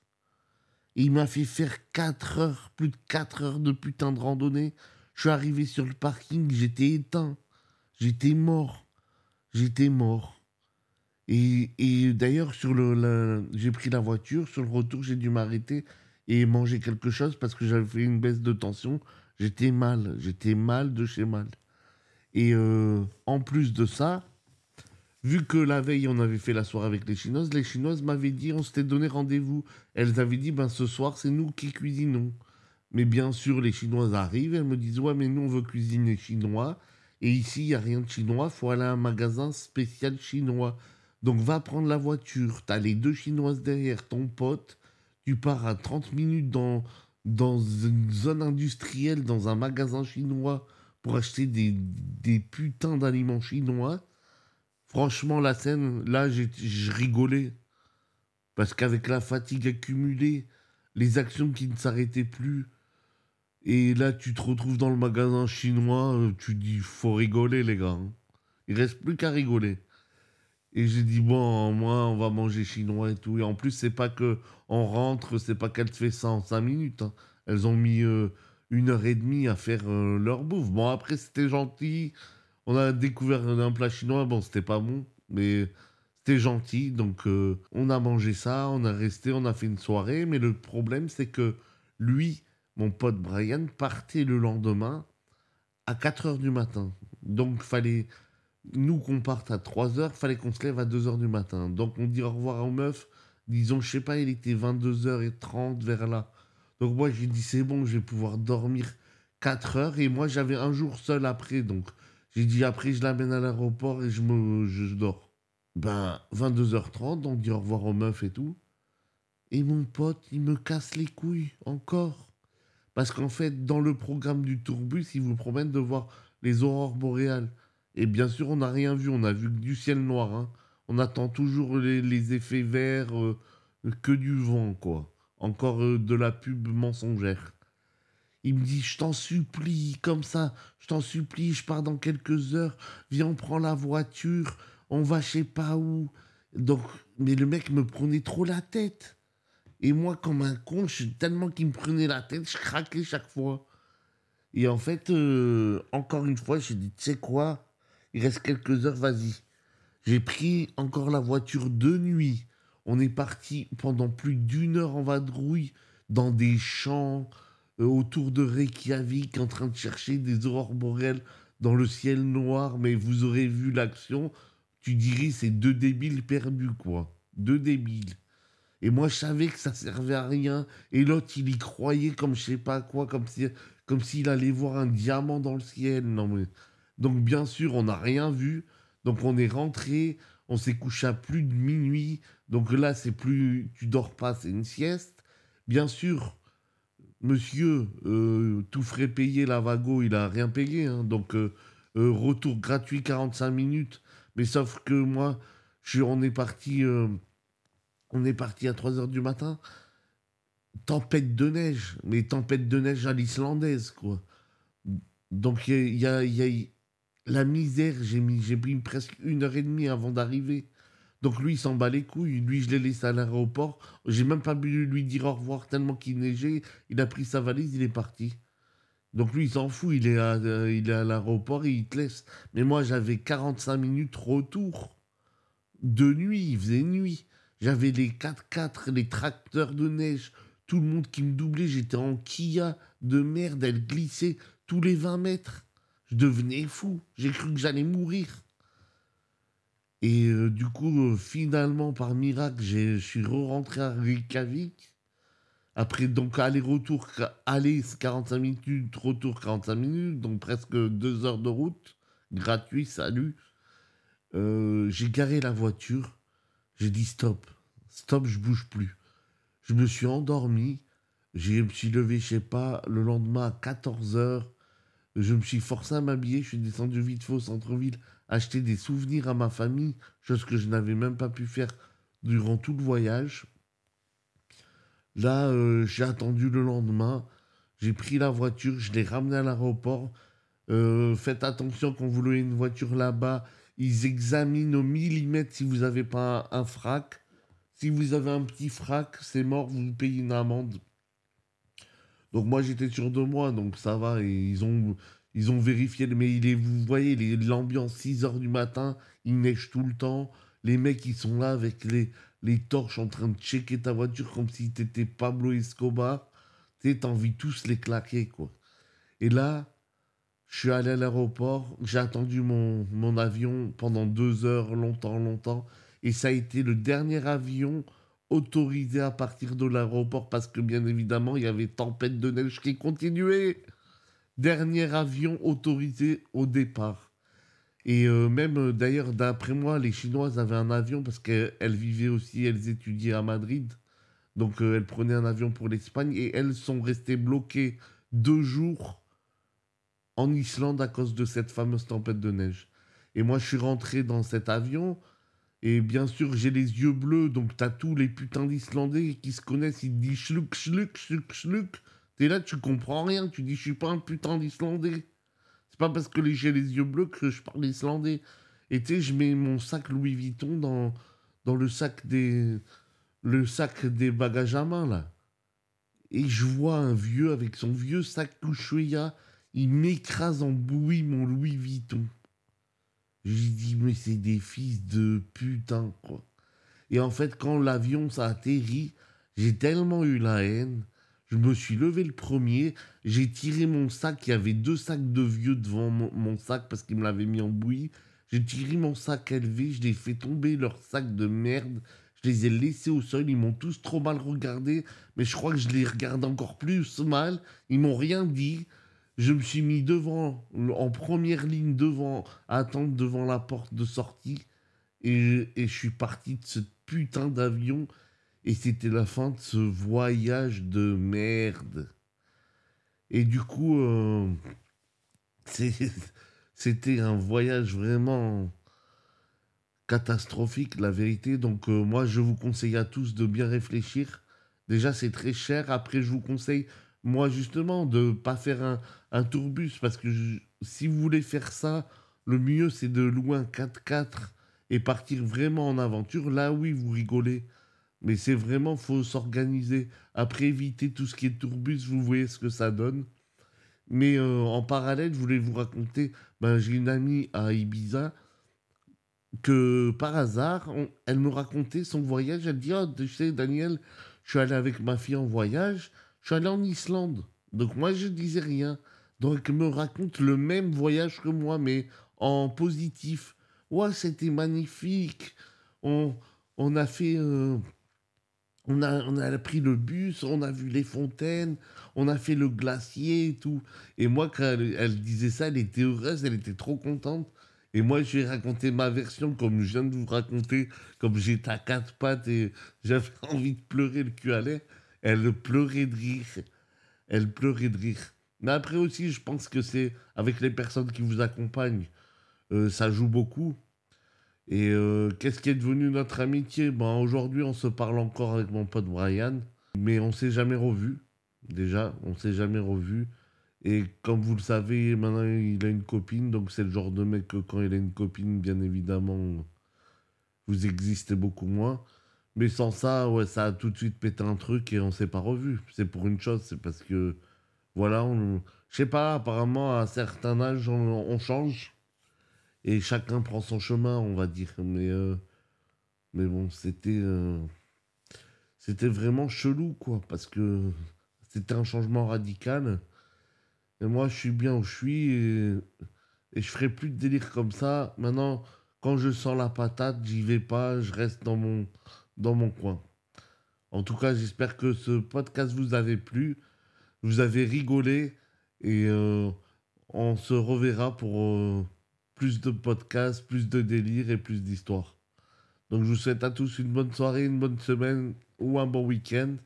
Il m'a fait faire 4 heures, plus de 4 heures de putain de randonnée. Je suis arrivé sur le parking, j'étais éteint. J'étais mort. J'étais mort. Et, et d'ailleurs, sur le, j'ai pris la voiture. Sur le retour, j'ai dû m'arrêter et manger quelque chose parce que j'avais fait une baisse de tension. J'étais mal. J'étais mal de chez mal. Et euh, en plus de ça, vu que la veille, on avait fait la soirée avec les Chinoises, les Chinoises m'avaient dit, on s'était donné rendez-vous. Elles avaient dit, ben ce soir, c'est nous qui cuisinons. Mais bien sûr, les Chinoises arrivent, elles me disent, ouais, mais nous, on veut cuisiner chinois. Et ici, il n'y a rien de chinois, faut aller à un magasin spécial chinois. Donc va prendre la voiture, t'as les deux Chinoises derrière, ton pote, tu pars à 30 minutes dans, dans une zone industrielle, dans un magasin chinois, pour acheter des, des putains d'aliments chinois. Franchement, la scène, là, je rigolais. Parce qu'avec la fatigue accumulée, les actions qui ne s'arrêtaient plus, et là, tu te retrouves dans le magasin chinois, tu dis, faut rigoler, les gars. hein. Il reste plus qu'à rigoler. Et j'ai dit, bon, moi, on va manger chinois et tout. Et en plus, c'est pas que on rentre, c'est pas qu'elle fait ça en 5 minutes. hein. Elles ont mis euh, une heure et demie à faire euh, leur bouffe. Bon, après, c'était gentil. On a découvert un plat chinois. Bon, c'était pas bon, mais c'était gentil. Donc, euh, on a mangé ça, on a resté, on a fait une soirée. Mais le problème, c'est que lui, mon pote Brian, partait le lendemain à 4 heures du matin. Donc, fallait nous qu'on parte à 3 heures, fallait qu'on se lève à 2 heures du matin. Donc on dit au revoir aux meufs, disons, je sais pas, il était 22h30 vers là. Donc moi j'ai dit c'est bon, je vais pouvoir dormir 4 heures et moi j'avais un jour seul après. Donc j'ai dit après je l'amène à l'aéroport et je me je dors. Ben 22h30, on dit au revoir aux meufs et tout. Et mon pote, il me casse les couilles encore. Parce qu'en fait, dans le programme du tourbus, il vous promène de voir les aurores boréales. Et bien sûr, on n'a rien vu, on a vu que du ciel noir. hein. On attend toujours les, les effets verts, euh, que du vent, quoi. Encore euh, de la pub mensongère. Il me dit, je t'en supplie, comme ça, je t'en supplie, je pars dans quelques heures, viens, on prend la voiture, on va je sais pas où. Donc, mais le mec me prenait trop la tête. Et moi, comme un con, je, tellement qu'il me prenait la tête, je craquais chaque fois. Et en fait, euh, encore une fois, j'ai dit, tu sais quoi? Il reste quelques heures, vas-y. J'ai pris encore la voiture de nuit. On est parti pendant plus d'une heure en vadrouille dans des champs euh, autour de Reykjavik en train de chercher des aurores boréales dans le ciel noir. Mais vous aurez vu l'action, tu dirais c'est deux débiles perdus, quoi. Deux débiles. Et moi, je savais que ça servait à rien. Et l'autre, il y croyait comme je sais pas quoi, comme si, comme s'il allait voir un diamant dans le ciel. Non mais, donc bien sûr, on n'a rien vu. Donc on est rentré, on s'est couché à plus de minuit. Donc là, c'est plus, tu dors pas, c'est une sieste. Bien sûr, monsieur, euh, tout frais payé, Lavago, il a rien payé. hein. donc euh, euh, retour gratuit 45 minutes. Mais sauf que moi, on est parti, on est parti à 3 heures du matin. Tempête de neige, mais tempête de neige à l'islandaise, quoi. Donc il y a, y a- y a- la misère, j'ai j'ai pris presque une heure et demie avant d'arriver. Donc lui, il s'en bat les couilles. Lui, je l'ai laissé à l'aéroport. J'ai même pas pu lui dire au revoir tellement qu'il neigeait. Il a pris sa valise, il est parti. Donc lui, il s'en fout. Il est à, euh, l'aéroport et il te laisse. Mais moi, j'avais 45 minutes retour. De nuit, il faisait nuit. J'avais les 4x4, les tracteurs de neige, tout le monde qui me doublait. J'étais en Kia de merde, elle glissait tous les 20 mètres. Je devenais fou. J'ai cru que j'allais mourir. Et euh, du coup, euh, finalement, par miracle, je suis re-rentré à Reykjavik. Après, donc, aller-retour, aller 45 minutes, retour 45 minutes, donc presque deux heures de route. Gratuit, salut. Euh, j'ai garé la voiture. J'ai dit stop. Stop, je bouge plus. Je me suis endormi. Je me suis levé, je sais pas, le lendemain à 14 heures. Je me suis forcé à m'habiller. Je suis descendu vite fait au centre-ville acheter des souvenirs à ma famille, chose que je n'avais même pas pu faire durant tout le voyage. Là, euh, j'ai attendu le lendemain. J'ai pris la voiture, je l'ai ramenée à l'aéroport. Euh, faites attention quand vous louez une voiture là-bas. Ils examinent au millimètre si vous n'avez pas un, un frac. Si vous avez un petit frac, c'est mort, vous payez une amende. Donc moi j'étais sûr de moi, donc ça va. Et ils ont, ils ont vérifié, mais il vous voyez l'ambiance 6 heures du matin, il neige tout le temps. Les mecs ils sont là avec les, les torches en train de checker ta voiture comme si t'étais Pablo Escobar. Tu t'as envie tous les claquer quoi. Et là, je suis allé à l'aéroport, j'ai attendu mon, mon avion pendant deux heures, longtemps, longtemps. Et ça a été le dernier avion autorisé à partir de l'aéroport parce que bien évidemment, il y avait tempête de neige qui continuait. Dernier avion autorisé au départ. Et euh, même euh, d'ailleurs, d'après moi, les Chinoises avaient un avion parce qu'elles elles vivaient aussi, elles étudiaient à Madrid. Donc euh, elles prenaient un avion pour l'Espagne et elles sont restées bloquées deux jours en Islande à cause de cette fameuse tempête de neige. Et moi, je suis rentré dans cet avion. Et bien sûr, j'ai les yeux bleus, donc t'as tous les putains d'Islandais qui se connaissent, ils te disent schluk, schluk, schluk, schluk. T'es là, tu comprends rien, tu dis je suis pas un putain d'Islandais. C'est pas parce que j'ai les yeux bleus que je parle islandais. Et tu sais, je mets mon sac Louis Vuitton dans, dans le sac des le sac des bagages à main là. Et je vois un vieux avec son vieux sac Ushuaïa, il m'écrase en bouillie mon Louis Vuitton. J'ai dit, mais c'est des fils de putain, quoi. Et en fait, quand l'avion s'est atterri, j'ai tellement eu la haine. Je me suis levé le premier, j'ai tiré mon sac, il y avait deux sacs de vieux devant mon, mon sac parce qu'ils me l'avaient mis en bouillie. J'ai tiré mon sac élevé, je les ai fait tomber leur sac de merde. Je les ai laissés au sol, ils m'ont tous trop mal regardé, mais je crois que je les regarde encore plus mal. Ils m'ont rien dit. Je me suis mis devant, en première ligne devant, attendre devant la porte de sortie. Et, je suis parti de ce putain d'avion. Et c'était la fin de ce voyage de merde. Et du coup, euh, c'était un voyage vraiment catastrophique, la vérité. Donc euh, moi, je vous conseille à tous de bien réfléchir. Déjà, c'est très cher. Après, je vous conseille, moi, justement, de pas faire un, un tourbus. Parce que si vous voulez faire ça, le mieux, c'est de louer un 4x4 et partir vraiment en aventure. Là, oui, vous rigolez. Mais c'est vraiment, faut s'organiser. Après, éviter tout ce qui est tourbus, vous voyez ce que ça donne. Mais euh, en parallèle, je voulais vous raconter, ben, j'ai une amie à Ibiza que par hasard, elle me racontait son voyage. Elle dit, oh, tu sais, Daniel, je suis allé avec ma fille en voyage, je suis allé en Islande. Donc moi, je disais rien. Donc me raconte le même voyage que moi, mais en positif. Ouais, c'était magnifique. On, on a fait... euh, on a, on a pris le bus, on a vu les fontaines, on a fait le glacier et tout. Et moi, quand elle, elle disait ça, elle était heureuse, elle était trop contente. Et moi, je lui ai raconté ma version comme je viens de vous raconter, comme j'étais à quatre pattes et j'avais envie de pleurer le cul à l'air. Elle pleurait de rire. Elle pleurait de rire. Mais après aussi, je pense que c'est avec les personnes qui vous accompagnent, euh, ça joue beaucoup. Et euh, qu'est-ce qui est devenu notre amitié? Ben, Aujourd'hui, on se parle encore avec mon pote Brian, mais on s'est jamais revu. Déjà, on s'est jamais revu. Et comme vous le savez, maintenant il a une copine, donc c'est le genre de mec que quand il a une copine, bien évidemment, vous existez beaucoup moins. Mais sans ça, ouais, ça a tout de suite pété un truc et on s'est pas revu. C'est pour une chose, c'est parce que, voilà, on, je sais pas, apparemment à un certain âge, on, change et chacun prend son chemin, on va dire. Mais, euh, mais bon, c'était, euh, c'était vraiment chelou, quoi, parce que c'était un changement radical. Et moi, je suis bien où je suis et, et je ferai plus de délire comme ça. Maintenant, quand je sens la patate, j'y vais pas, je reste dans mon, dans mon coin. En tout cas, j'espère que ce podcast vous avait plu, vous avez rigolé et euh, on se reverra pour euh, plus de podcasts, plus de délire et plus d'histoires. Donc je vous souhaite à tous une bonne soirée, une bonne semaine ou un bon week-end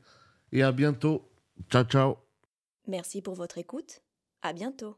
et à bientôt. Ciao ciao. Merci pour votre écoute. À bientôt.